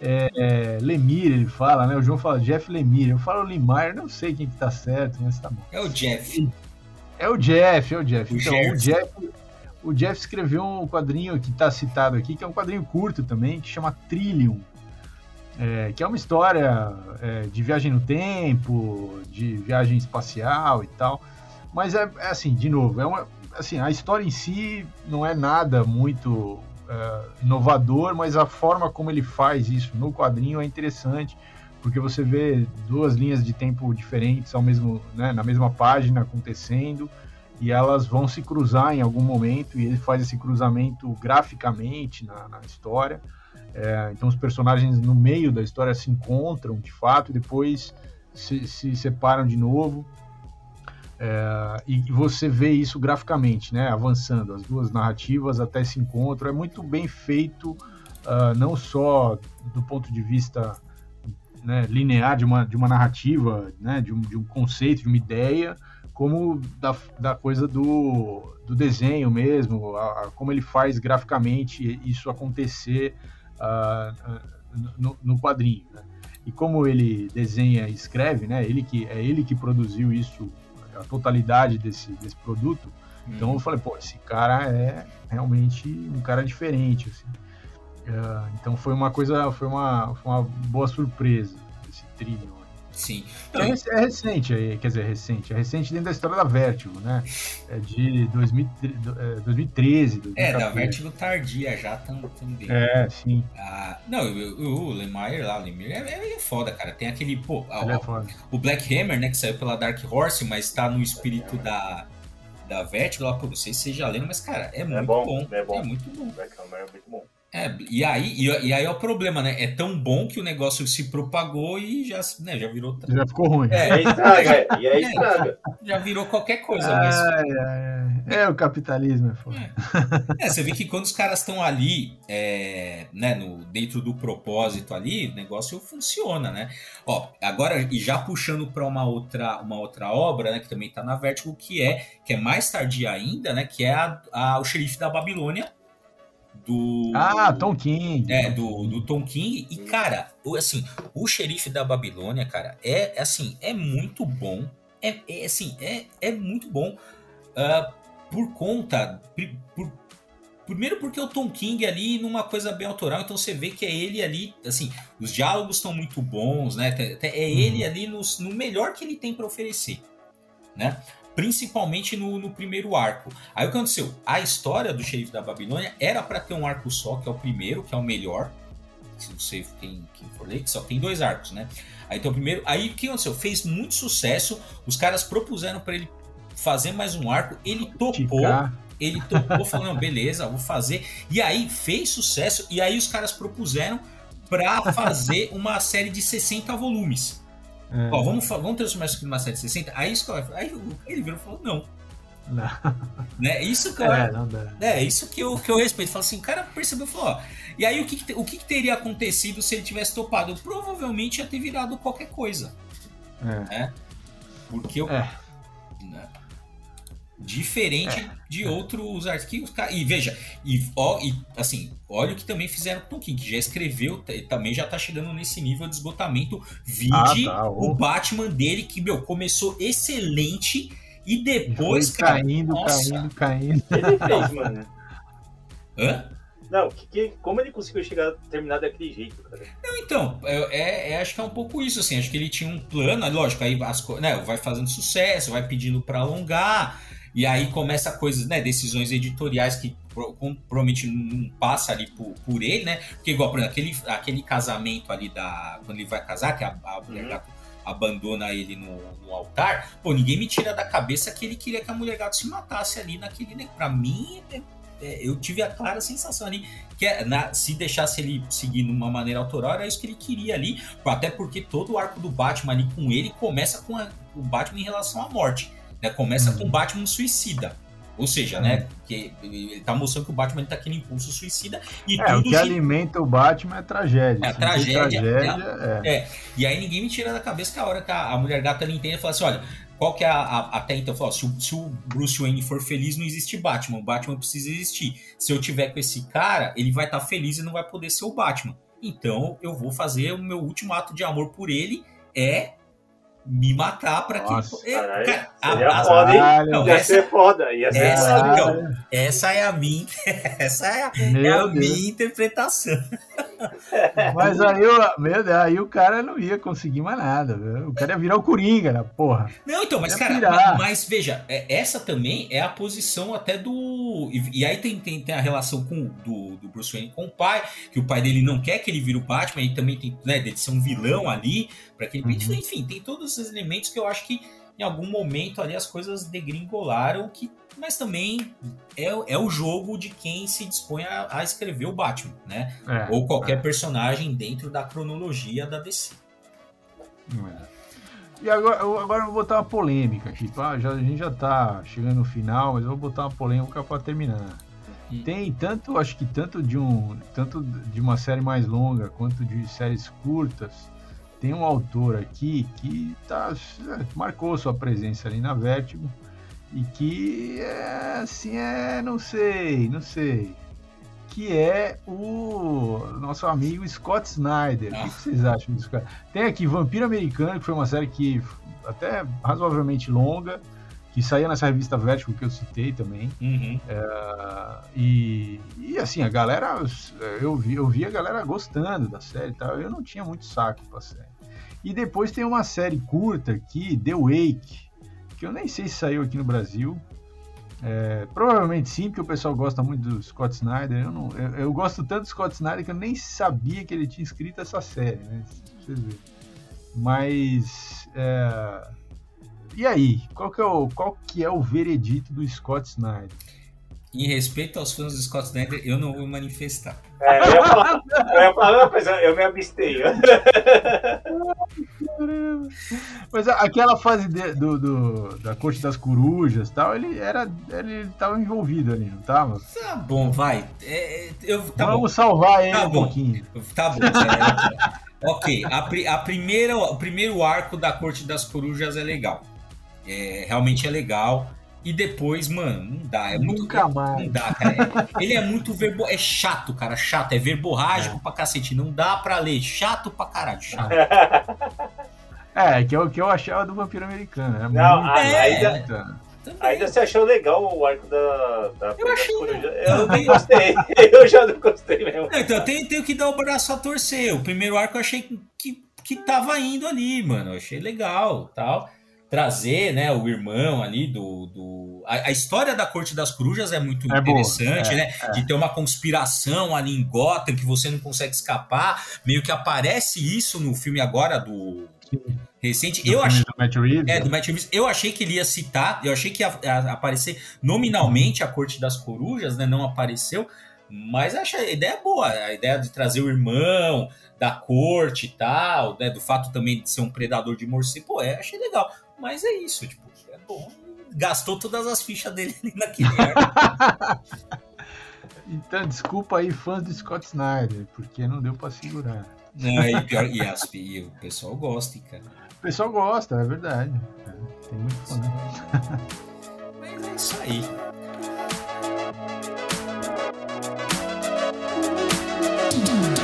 É, é, Lemire, ele fala, né? O João fala Jeff Lemire. Eu falo Lemire, não sei quem que tá certo, mas tá bom. É o Jeff. É o Jeff, é o Jeff. O então, Jeff. o Jeff, o Jeff escreveu um quadrinho que tá citado aqui, que é um quadrinho curto também, que chama Trillium. É, que é uma história é, de viagem no tempo, de viagem espacial e tal. Mas é, é assim, de novo, é uma, assim, a história em si não é nada muito uh, inovador, mas a forma como ele faz isso no quadrinho é interessante, porque você vê duas linhas de tempo diferentes ao mesmo, né, na mesma página acontecendo e elas vão se cruzar em algum momento e ele faz esse cruzamento graficamente na, na história. É, então os personagens no meio da história se encontram de fato e depois se, se separam de novo. É, e você vê isso graficamente, né? Avançando, as duas narrativas até esse encontro. É muito bem feito, uh, não só do ponto de vista né, linear de uma, de uma narrativa, né, de, um, de um conceito, de uma ideia, como da, da coisa do, do desenho mesmo, a, a, como ele faz graficamente isso acontecer uh, no, no, quadrinho. Né? E como ele desenha e escreve, né, ele que, é ele que produziu isso a totalidade desse, desse produto. Então eu uhum. falei, pô, esse cara é realmente um cara diferente, assim. Uh, então foi uma coisa, foi uma, foi uma boa surpresa esse trilho. Sim. É, é, recente, quer dizer, é recente. É recente dentro da história da Vertigo, né? É de 2000, 2013. 2014. É, da Vertigo tardia já também. É, sim. Ah, não, o, o Lemire lá, o Lemire é, é, foda, cara. Tem aquele, pô, é foda. o Black Hammer, né, que saiu pela Dark Horse, mas tá no espírito da, da Vertigo lá, pô, não sei se vocês já leram, mas, cara, é, é muito bom, bom. É, bom. é muito bom. Black Hammer é muito bom. É, e aí, e, e, aí é o problema, né? É tão bom que o negócio se propagou e já, né, já virou. Já ficou ruim. É, e aí estraga, é, e aí estraga. Já virou qualquer coisa. mas... é, é, o capitalismo é foda. É. é. você vê que quando os caras estão ali, é, né, no, dentro do propósito ali, o negócio funciona, né? Ó, agora, e já puxando para uma outra, uma outra obra, né, que também tá na Vertigo, que é, que é mais tardia ainda, né, que é a, a, o Xerife da Babilônia, do. Ah, Tom King. É, do, do Tom King. E, cara, assim, o xerife da Babilônia, cara, é assim, é muito bom. É, é assim, é, é muito bom. Uh, por conta. Por, primeiro porque o Tom King ali numa coisa bem autoral, então você vê que é ele ali, assim, os diálogos estão muito bons, né? É ele uhum. ali no, no melhor que ele tem para oferecer, né? Principalmente no, no, primeiro arco. Aí o que aconteceu? A história do xerife da Babilônia era para ter um arco só, que é o primeiro, que é o melhor. Se você quem, quem for ler, que só tem dois arcos, né? Aí então o primeiro. Aí o que aconteceu? Fez muito sucesso. Os caras propuseram para ele fazer mais um arco. Ele topou. Ele topou, falou: não, beleza, vou fazer. E aí fez sucesso. E aí os caras propuseram para fazer uma série de 60 volumes. É. Ó, vamos, vamos transformar isso aqui numa 760? Aí, aí ele virou e falou, não. Não. Né? Isso que eu, é, não dá. é isso que eu, que eu respeito. Fala assim, o cara percebeu e falou, ó. E aí o que, o que teria acontecido se ele tivesse topado? Provavelmente ia ter virado qualquer coisa. É. Né? Porque eu. É. Né? Diferente é. de outros artigos. E veja, e, ó, e assim, olha o que também fizeram com o Tolkien, que já escreveu, também já tá chegando nesse nível de esgotamento. Vide ah, tá, o Batman dele, que, meu, começou excelente e depois. Foi caindo, caindo, caindo. Ele fez, mano. Hã? Não, que, que, como ele conseguiu chegar terminar daquele jeito, cara? Não, então, é, é, acho que é um pouco isso, assim. Acho que ele tinha um plano, lógico, aí as, né, vai fazendo sucesso, vai pedindo para alongar. E aí começa coisas, né, decisões editoriais que provavelmente não passa ali por, por ele, né? Porque igual, por exemplo, aquele, aquele casamento ali da. Quando ele vai casar, que a, a mulher uhum. gato abandona ele no, no, altar, pô, ninguém me tira da cabeça que ele queria que a mulher gato se matasse ali naquele. Né? Pra mim, é, é, eu tive a clara sensação ali que é, na, se deixasse ele seguir numa maneira autoral, era isso que ele queria ali. Até porque todo o arco do Batman ali com ele começa com a, o Batman em relação à morte. Né? Começa uhum. com o Batman suicida. Ou seja, uhum. né? Que ele tá mostrando que o Batman tá aquele impulso suicida e é, tudo. O que alimenta o Batman é tragédia. É, tragédia. tragédia é. é. E aí ninguém me tira da cabeça que a hora que a, a mulher gata entende e fala assim: olha, qual que é a, a, até então? Se, o, se o Bruce Wayne for feliz, não existe Batman. O Batman precisa existir. Se eu tiver com esse cara, ele vai estar tá feliz e não vai poder ser o Batman. Então eu vou fazer o meu último ato de amor por ele é me matar pra que. Cara, a, foda, hein? Não, ia essa, ser foda. Ia ser essa, foda. Então, essa é a minha, essa é a, é a minha interpretação. Mas aí, meu Deus, aí o cara não ia conseguir mais nada. Viu? O cara ia virar o Coringa, né? porra. Não, então, mas, cara, mas, mas, veja, é, essa também é a posição até do. E, e aí tem, tem, tem, a relação com do, do Bruce Wayne com o pai, que o pai dele não quer que ele vire o Batman, e também tem, né, dele ser um vilão ali, para que ele. Uhum. Enfim, tem todos esses elementos que eu acho que em algum momento ali as coisas degringolaram, que, mas também é, é o jogo de quem se dispõe a, a escrever o Batman, né? É, Ou qualquer é. personagem dentro da cronologia da DC. É. E agora, agora eu vou botar uma polêmica aqui. Tá? Já, a gente já tá chegando no final, mas eu vou botar uma polêmica para terminar. Tem tanto, acho que tanto de um, tanto de uma série mais longa quanto de séries curtas. Tem um autor aqui que tá, marcou sua presença ali na Vertigo e que é assim, é, não sei, não sei. Que é o nosso amigo Scott Snyder. Ah. O que vocês acham disso, cara? Tem aqui Vampiro Americano, que foi uma série que até razoavelmente longa, que saía nessa revista Vertigo que eu citei também. Uhum. É, e, e assim, a galera, eu vi, eu vi a galera gostando da série e tal. Eu não tinha muito saco pra série. E depois tem uma série curta aqui, The Wake, que eu nem sei se saiu aqui no Brasil. É, provavelmente sim, porque o pessoal gosta muito do Scott Snyder. Eu, não, eu, eu, gosto tanto do Scott Snyder que eu nem sabia que ele tinha escrito essa série, né? Vocês verem. Mas. É, e aí, qual que, é o, qual que é o veredito do Scott Snyder? Em respeito aos fãs do Scott Snyder, eu não vou manifestar. É, eu ia falar, eu ia falar coisa, eu me abstenho. Mas aquela fase de, do, do, da corte das corujas tal, ele era. Ele estava envolvido ali, não estava? Tá bom, vai. É, eu, tá Vamos bom. salvar ele tá um bom. pouquinho. Tá bom, Ok, a, a primeira, o primeiro arco da Corte das Corujas é legal. É, realmente é legal. E depois, mano, não dá. É muito, Nunca mais. Não dá, cara. É, ele é muito verbo. É chato, cara. Chato. É verborrágico é. pra cacete. Não dá pra ler. Chato pra caralho. Chato. É, que é o que eu achava do Vampiro Americano. É não, muito ainda, ainda você achou legal o arco da, da eu achei, Coruja. Eu não gostei. eu já não gostei mesmo. Então, eu tenho, tenho que dar o braço a torcer. O primeiro arco eu achei que, que tava indo ali, mano. Eu achei legal tal trazer né, o irmão ali do. do... A, a, história da Corte das Corujas é muito é interessante, é, né? É. De ter uma conspiração ali em Gotham que você não consegue escapar. Meio que aparece isso no filme agora do. Recente, do eu achei. Do Matt Reeves, é, do Matt Reeves. Eu achei que ele ia citar, eu achei que ia, ia aparecer nominalmente a Corte das Corujas, né? Não apareceu, mas achei a ideia boa, a ideia de trazer o irmão da corte e tal, né? Do fato também de ser um predador de morcego, pô, é, achei legal. Mas é isso, tipo, é bom. Gastou todas as fichas dele naquele ar. então, desculpa aí, fãs do Scott Snyder, porque não deu pra segurar. Não, e, pior, e, as, e o pessoal gosta, cara. O pessoal gosta, é verdade. É, tem muito fã. Mas é isso aí.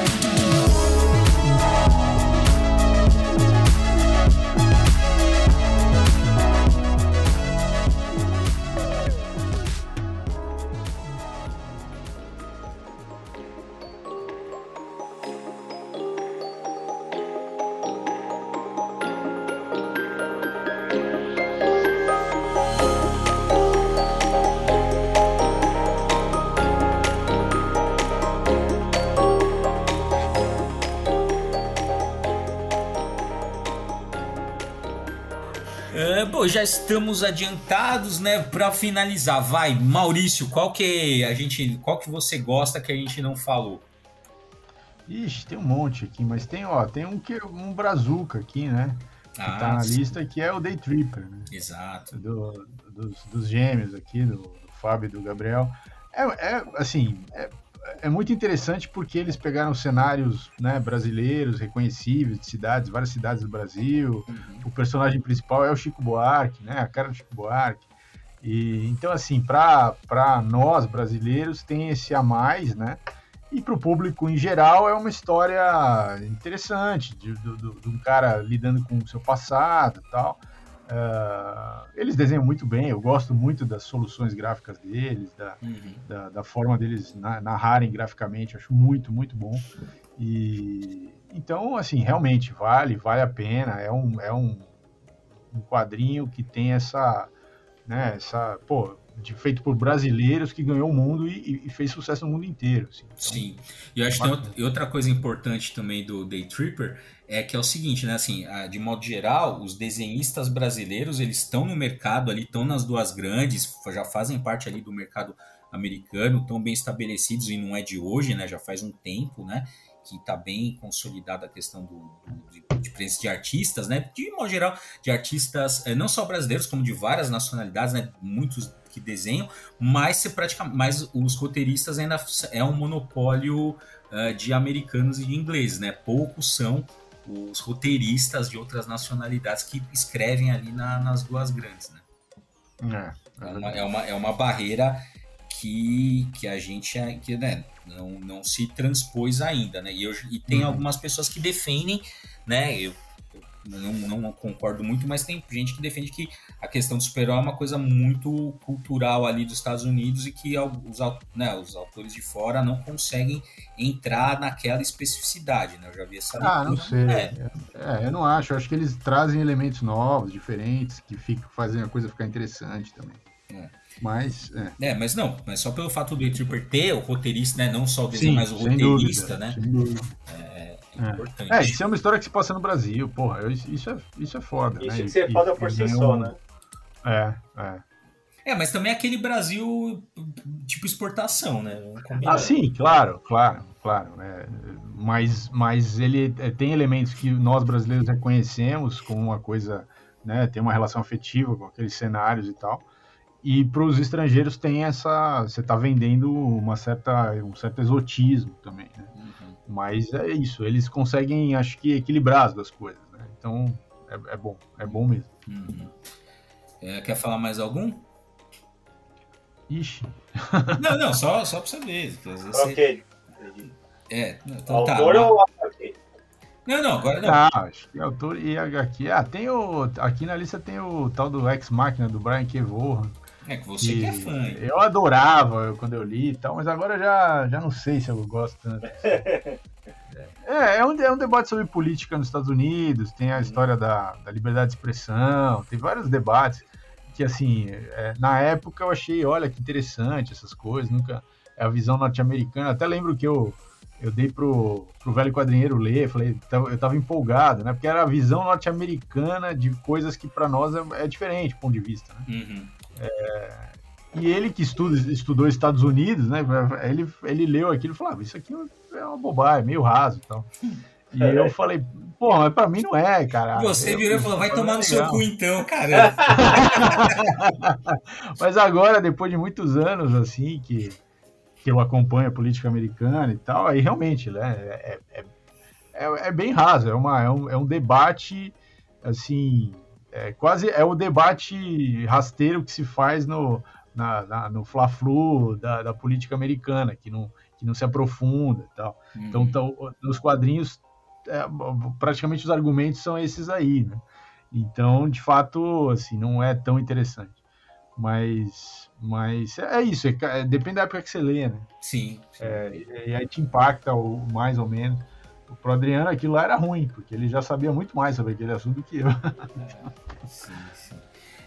já estamos adiantados, né? Para finalizar, vai, Maurício, qual que a gente, qual que você gosta que a gente não falou? Ixi, tem um monte aqui, mas tem, ó, tem um que um brazuca aqui, né? Que ah, tá na sim. lista que é o Day Tripper, né? Exato. Do, dos, dos, gêmeos aqui, do, do Fábio e do Gabriel. É, é assim, é, é muito interessante porque eles pegaram cenários né, brasileiros, reconhecíveis, de cidades, várias cidades do Brasil. Uhum. O personagem principal é o Chico Buarque, né, a cara do Chico Buarque. E, então, assim, para nós brasileiros tem esse a mais, né? E para o público em geral é uma história interessante de, de, de um cara lidando com o seu passado tal. Uh, eles desenham muito bem, eu gosto muito das soluções gráficas deles, da, uhum. da, da, forma deles narrarem graficamente, acho muito, muito bom. E então, assim, realmente vale, vale a pena. É um, é um, um quadrinho que tem essa, né, essa, pô, de, feito por brasileiros que ganhou o mundo e, e fez sucesso no mundo inteiro. Assim. Então, Sim, e eu acho que tem outra coisa importante também do Day Tripper é que é o seguinte, né? Assim, de modo geral, os desenhistas brasileiros eles estão no mercado ali, estão nas duas grandes, já fazem parte ali do mercado americano, estão bem estabelecidos e não é de hoje, né? Já faz um tempo, né? que está bem consolidada a questão do, do de, presença de artistas, né? De modo geral, de artistas é, não só brasileiros, como de várias nacionalidades, né? Muitos que desenham, mas se praticamente, mas os roteiristas ainda é um monopólio uh, de americanos e de ingleses, né? Poucos são os roteiristas de outras nacionalidades que escrevem ali na, nas duas grandes, né? É, é, uma, é, uma, é uma barreira que, que a gente que, né, não, não se transpôs ainda, né? E, eu, e tem uhum. algumas pessoas que defendem, né? Eu, não, não, concordo muito, mas tem gente que defende que a questão do super-herói é uma coisa muito cultural ali dos Estados Unidos e que os, né, os autores de fora não conseguem entrar naquela especificidade, né? Eu já vi essa Ah, não sei. É. é. eu não acho. Eu acho que eles trazem elementos novos, diferentes, que fica, fazem a coisa ficar interessante também. É. Mas. É. é. mas não, mas só pelo fato do Tripper ter o roteirista, né? Não só o desenho, mas o roteirista, dúvida, né? Sem dúvida. É, é, importante. É, isso é uma história que se passa no Brasil, porra. Isso é, isso é foda. Isso né? que ser foda por si só, um... né? É, é. É, mas também é aquele Brasil tipo exportação, né? Ah, sim, claro, claro, claro. Né? Mas, mas ele é, tem elementos que nós brasileiros reconhecemos como uma coisa, né? Tem uma relação afetiva com aqueles cenários e tal. E para os estrangeiros tem essa. Você está vendendo uma certa, um certo exotismo também. Né? Uhum. Mas é isso, eles conseguem, acho que, equilibrar as duas coisas. Né? Então é, é, bom, é bom mesmo. Uhum. É, quer falar mais algum? Ixi. Não, não, só, só para saber. Que às vezes ok. Você... É, então tá. Autor ou HQ? Não, não, agora não. Ah, acho que autor e HQ. Ah, tem o. Aqui na lista tem o tal do Ex Machina do Brian Kevorra. É que você que, que é fã. Eu adorava quando eu li e tal, mas agora já, já não sei se eu gosto tanto. é, é um, é um debate sobre política nos Estados Unidos, tem a história da, da liberdade de expressão, tem vários debates que, assim, é, na época eu achei, olha que interessante essas coisas, nunca. É a visão norte-americana. Até lembro que eu, eu dei pro, pro velho quadrinheiro ler, falei, eu tava empolgado, né? Porque era a visão norte-americana de coisas que para nós é, é, diferente, ponto de vista, né? Uhum. É, e ele que estuda, estudou Estados Unidos, né? Ele, ele leu aquilo e falou: ah, Isso aqui é uma bobagem, é meio raso e tal. E é. eu falei, pô, mas pra mim não é, cara. Você virou e falou, vai tomar no seu cu então, cara. mas agora, depois de muitos anos, assim, que, que eu acompanho a política americana e tal, aí realmente, né, é, é, é, é bem raso, é, uma, é, um, é um debate, assim, é quase é o debate rasteiro que se faz no, na, na, no fla-flu da, da, política americana, que não, que não se aprofunda e tal. Uhum. Então, tão, nos quadrinhos, é, praticamente os argumentos são esses aí, né? Então, de fato, assim, não é tão interessante. Mas, mas é isso, é, é, depende da época que você lê, né? Sim. sim. É, e aí te impacta ou, mais ou menos. Pro Adriano aquilo lá era ruim, porque ele já sabia muito mais sobre aquele assunto do que eu. Sim, sim.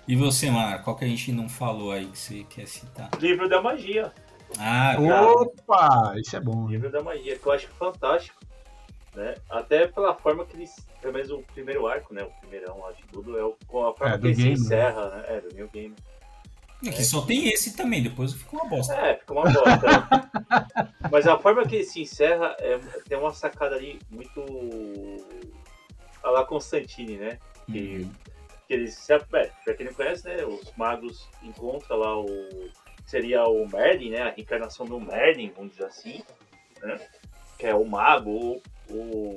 E você, Mar, qual que a gente não falou aí que você quer citar? Livro da Magia. Ah, Opa! Isso é bom. Livro da Magia, que eu acho fantástico. Né? Até pela forma que eles. Pelo menos o primeiro arco, né? O primeirão lá de tudo, é o, com a forma é, que ele game, se né? encerra, né? É, do New Game. É que só tem esse também, depois fica uma bosta. É, fica uma bosta. Mas a forma que ele se encerra é, tem uma sacada ali muito. A la Constantine, né? Que uhum que eles se é, pra quem não conhece, né, os magos encontram lá o seria o Merlin, né, a reencarnação do Merlin, vamos dizer assim, né, que é o mago, o,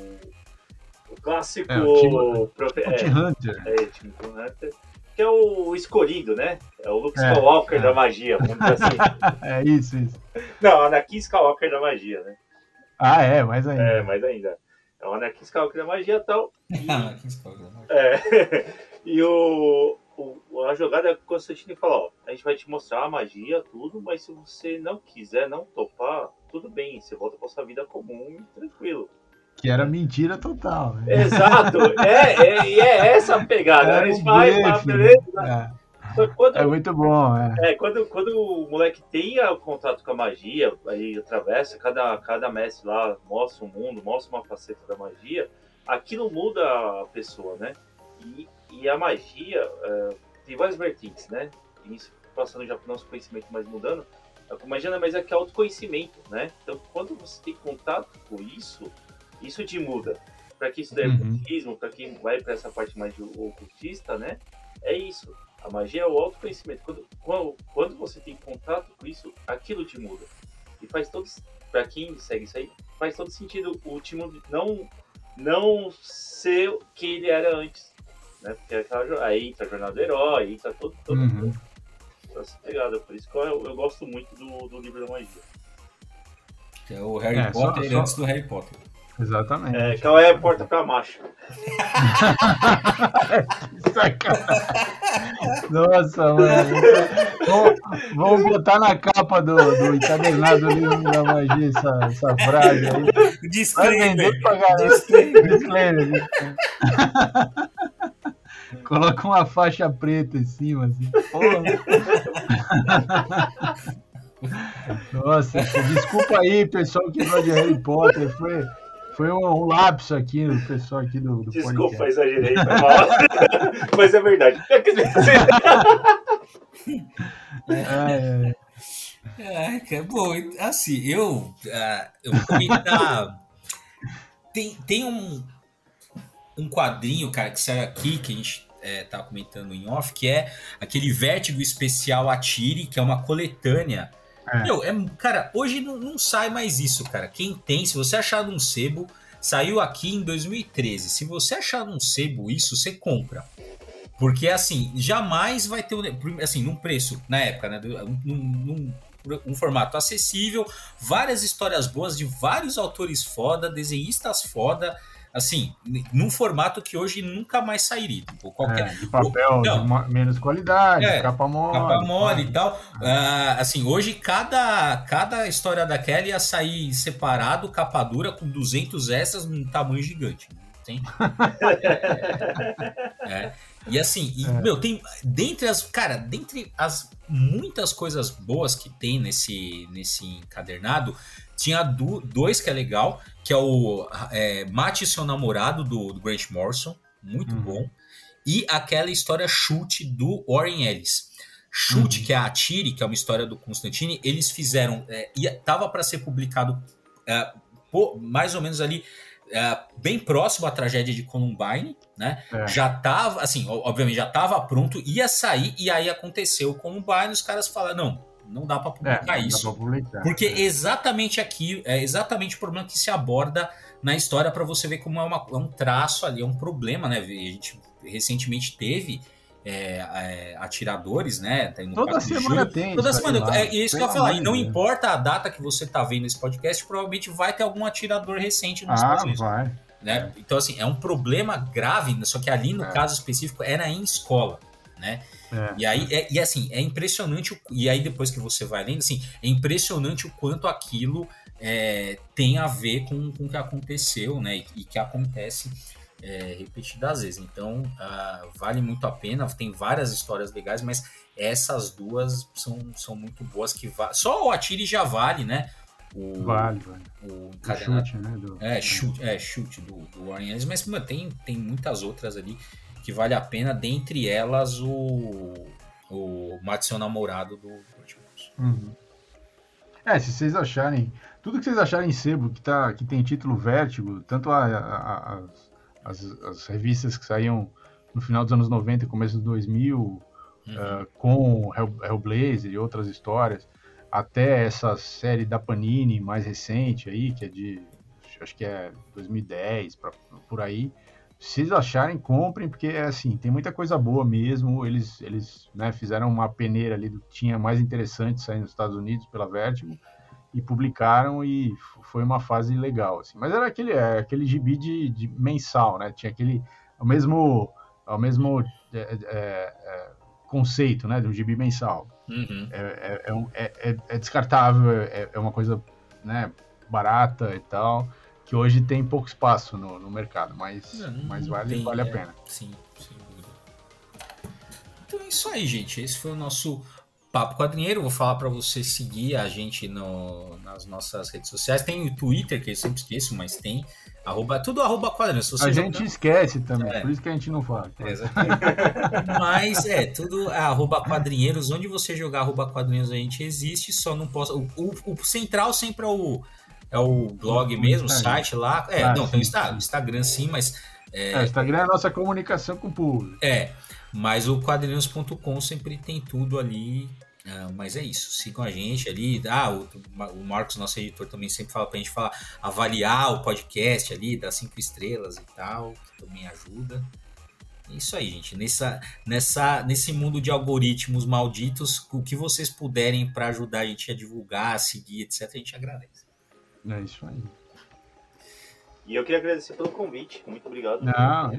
o clássico é, o profe... é, Hunter. É, Tim Hunter, que é o escolhido, né, é o Luke é, Skywalker é. da magia, vamos dizer assim. é isso, isso. Não, Anakin Skywalker da magia, né. Ah, é, mais ainda. É, mais ainda. É o Anakin Skywalker da magia e tal. Anakin Skywalker da magia. É. E o, o, a jogada Constantine fala, ó, a gente vai te mostrar a magia, tudo, mas se você não quiser, não topar, tudo bem, você volta pra sua vida comum e tranquilo. Que era mentira total. Né? Exato, é, é, e é essa a pegada. Era eles vai, beleza. É. Quando, é muito bom, é. é. quando, quando o moleque tem o contato com a magia, aí atravessa, cada, cada mestre lá mostra o um mundo, mostra uma faceta da magia, aquilo muda a pessoa, né? E e a magia uh, tem várias vertentes, né? Isso passando já para o nosso conhecimento, mas mudando. A magia não é mais é que autoconhecimento, né? Então, quando você tem contato com isso, Isso te muda. Para quem estuda uhum. ocultismo, para quem vai para essa parte mais de ocultista, né? É isso. A magia é o autoconhecimento. Quando, quando, quando você tem contato com isso, aquilo te muda. E faz todo. Para quem segue isso aí, faz todo sentido o Timo não, não ser o que ele era antes. Né? Porque aquela, aí entra a jornada do herói, entra todo. todo, uhum. essa pegada. Por isso que eu, eu gosto muito do, do livro da magia. Que é o Harry é, Potter só, antes só... do Harry Potter. Exatamente. É, qual é a porta pra macho? Nossa, mano. Vamos, vamos botar na capa do, do encadernado livro da magia essa, essa frase aí. Disclaimer. Disclaimer. Disclaimer. Coloca uma faixa preta em cima, assim. Nossa, desculpa aí, pessoal que gosta de Harry Potter. Foi, foi um, um lapso aqui no pessoal aqui do, do Desculpa, podcast. exagerei, foi mal. Mas é verdade. é, é, é, bom, assim, eu, uh, eu vou comentar. tem, tem um, um quadrinho, cara, que saiu aqui, que a gente é, tá comentando em off, que é aquele Vértigo Especial Atire, que é uma coletânea é. Meu, é, cara, hoje não, não, sai mais isso, cara. Quem tem, se você achar num sebo, saiu aqui em 2013. Se você achar num sebo isso, você compra. Porque, assim, jamais vai ter, assim, num preço, na época, né, num, num um formato acessível, várias histórias boas de vários autores foda, desenhistas foda, assim, num formato que hoje nunca mais sairia. Tipo, qualquer... É, de papel não, de menos qualidade, é, capa mole. Capa mole e tal. Uh, assim, hoje cada, cada história daquela ia sair separado, capa dura, com 200 extras num tamanho gigante. Tem? é. E assim, e, é. meu, tem. Dentre as. Cara, dentre as muitas coisas boas que tem nesse, nesse encadernado, tinha do, dois que é legal, que é o é, Mate Seu Namorado, do, do Grant Morrison, muito uhum. bom, e aquela história Chute, do Warren Ellis. Chute, uhum. que é a Atire, que é uma história do Constantine, eles fizeram, é, tava para ser publicado é, pô, mais ou menos ali é, bem próximo à tragédia de Columbine, né? É. Já tava, assim, obviamente já tava pronto, ia sair, e aí aconteceu o Columbine, os caras falaram, não, não dá para publicar é, isso. Publicar, porque é. exatamente aqui, é exatamente o problema que se aborda na história para você ver como é, uma, é, um traço ali, é um problema, né? A gente recentemente teve é, é, atiradores, né? Toda semana tem. Toda semana. É isso que eu ia falar. E não importa a data que você tá vendo esse podcast, provavelmente vai ter algum atirador recente nos ah, vai. Né? Então, assim, é um problema grave, só que ali no é. caso específico era em escola, né? É. E aí, é, e assim, é impressionante, e aí depois que você vai lendo, assim, é impressionante o quanto aquilo é, tem a ver com, com o que aconteceu, né? E, e que acontece é, repetidas vezes. Então, uh, vale muito a pena, tem várias histórias legais, mas essas duas são, são muito boas que va Só o Atire já vale, né? O, vale, vale. O, o chute, né? Do... É, chute, é, chute do, do Warren Ellis, mas mano, tem, tem muitas outras ali que vale a pena, dentre elas o, o Mate Seu Namorado do, do uhum. É, se vocês acharem. Tudo que vocês acharem sebo que, tá, que tem título Vértigo, tanto a, a, a, as, as, revistas que saíam no final dos anos 90 e começo dos 2000, uhum. uh, com Hell, Hellblazer e outras histórias, até essa série da Panini mais recente aí, que é de. Acho que é 2010, pra, por aí se vocês acharem, comprem, porque é assim, tem muita coisa boa mesmo. Eles, eles né, fizeram uma peneira ali do que tinha mais interessante saindo dos Estados Unidos pela Vertigo e publicaram e foi uma fase legal, assim. Mas era aquele, é, aquele gibi de, de, mensal, né? Tinha aquele, o mesmo, o mesmo é, é, é, conceito, né, do gibi mensal. Uhum. É, é, é, é, descartável, é, uma coisa, né, barata e tal que hoje tem pouco espaço no, no mercado, mas, não, mas vale, tem, vale a é, pena. Sim, sem dúvida. Então é isso aí, gente. Esse foi o nosso Papo Quadrinheiro. Vou falar para você seguir a gente no, nas nossas redes sociais. Tem o Twitter, que eu sempre esqueço, mas tem. Arroba, tudo arroba quadrinhos. A gente esquece também, é. por isso que a gente não fala. É, mas é, tudo é arroba quadrinheiros. Onde você jogar arroba quadrinheiros a gente existe, só não posso. O, o, o central sempre é o é o blog mesmo, o site lá. É, ah, não, sim, tem o Instagram, Instagram sim, mas. É, é, Instagram é a nossa comunicação com o público. É, mas o quadrinhos.com sempre tem tudo ali. Uh, mas é isso, sigam a gente ali. Ah, o, o, Marcos, nosso editor, também sempre fala pra gente falar, avaliar o podcast ali, dar cinco estrelas e tal, que também ajuda. É isso aí, gente. Nessa, nessa, nesse mundo de algoritmos malditos, o que vocês puderem para ajudar a gente a divulgar, a seguir, etc., a gente agradece. É isso aí. E eu queria agradecer pelo convite. Muito obrigado. Não,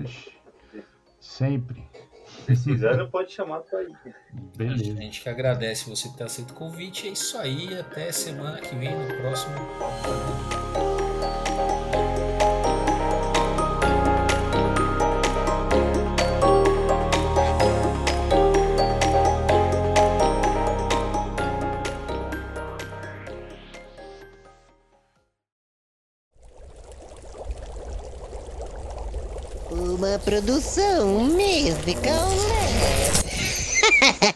sempre. Precisando, pode chamar para ir. Beleza. A gente que agradece você ter aceito o convite. É isso aí. Até semana que vem no próximo Produção musical.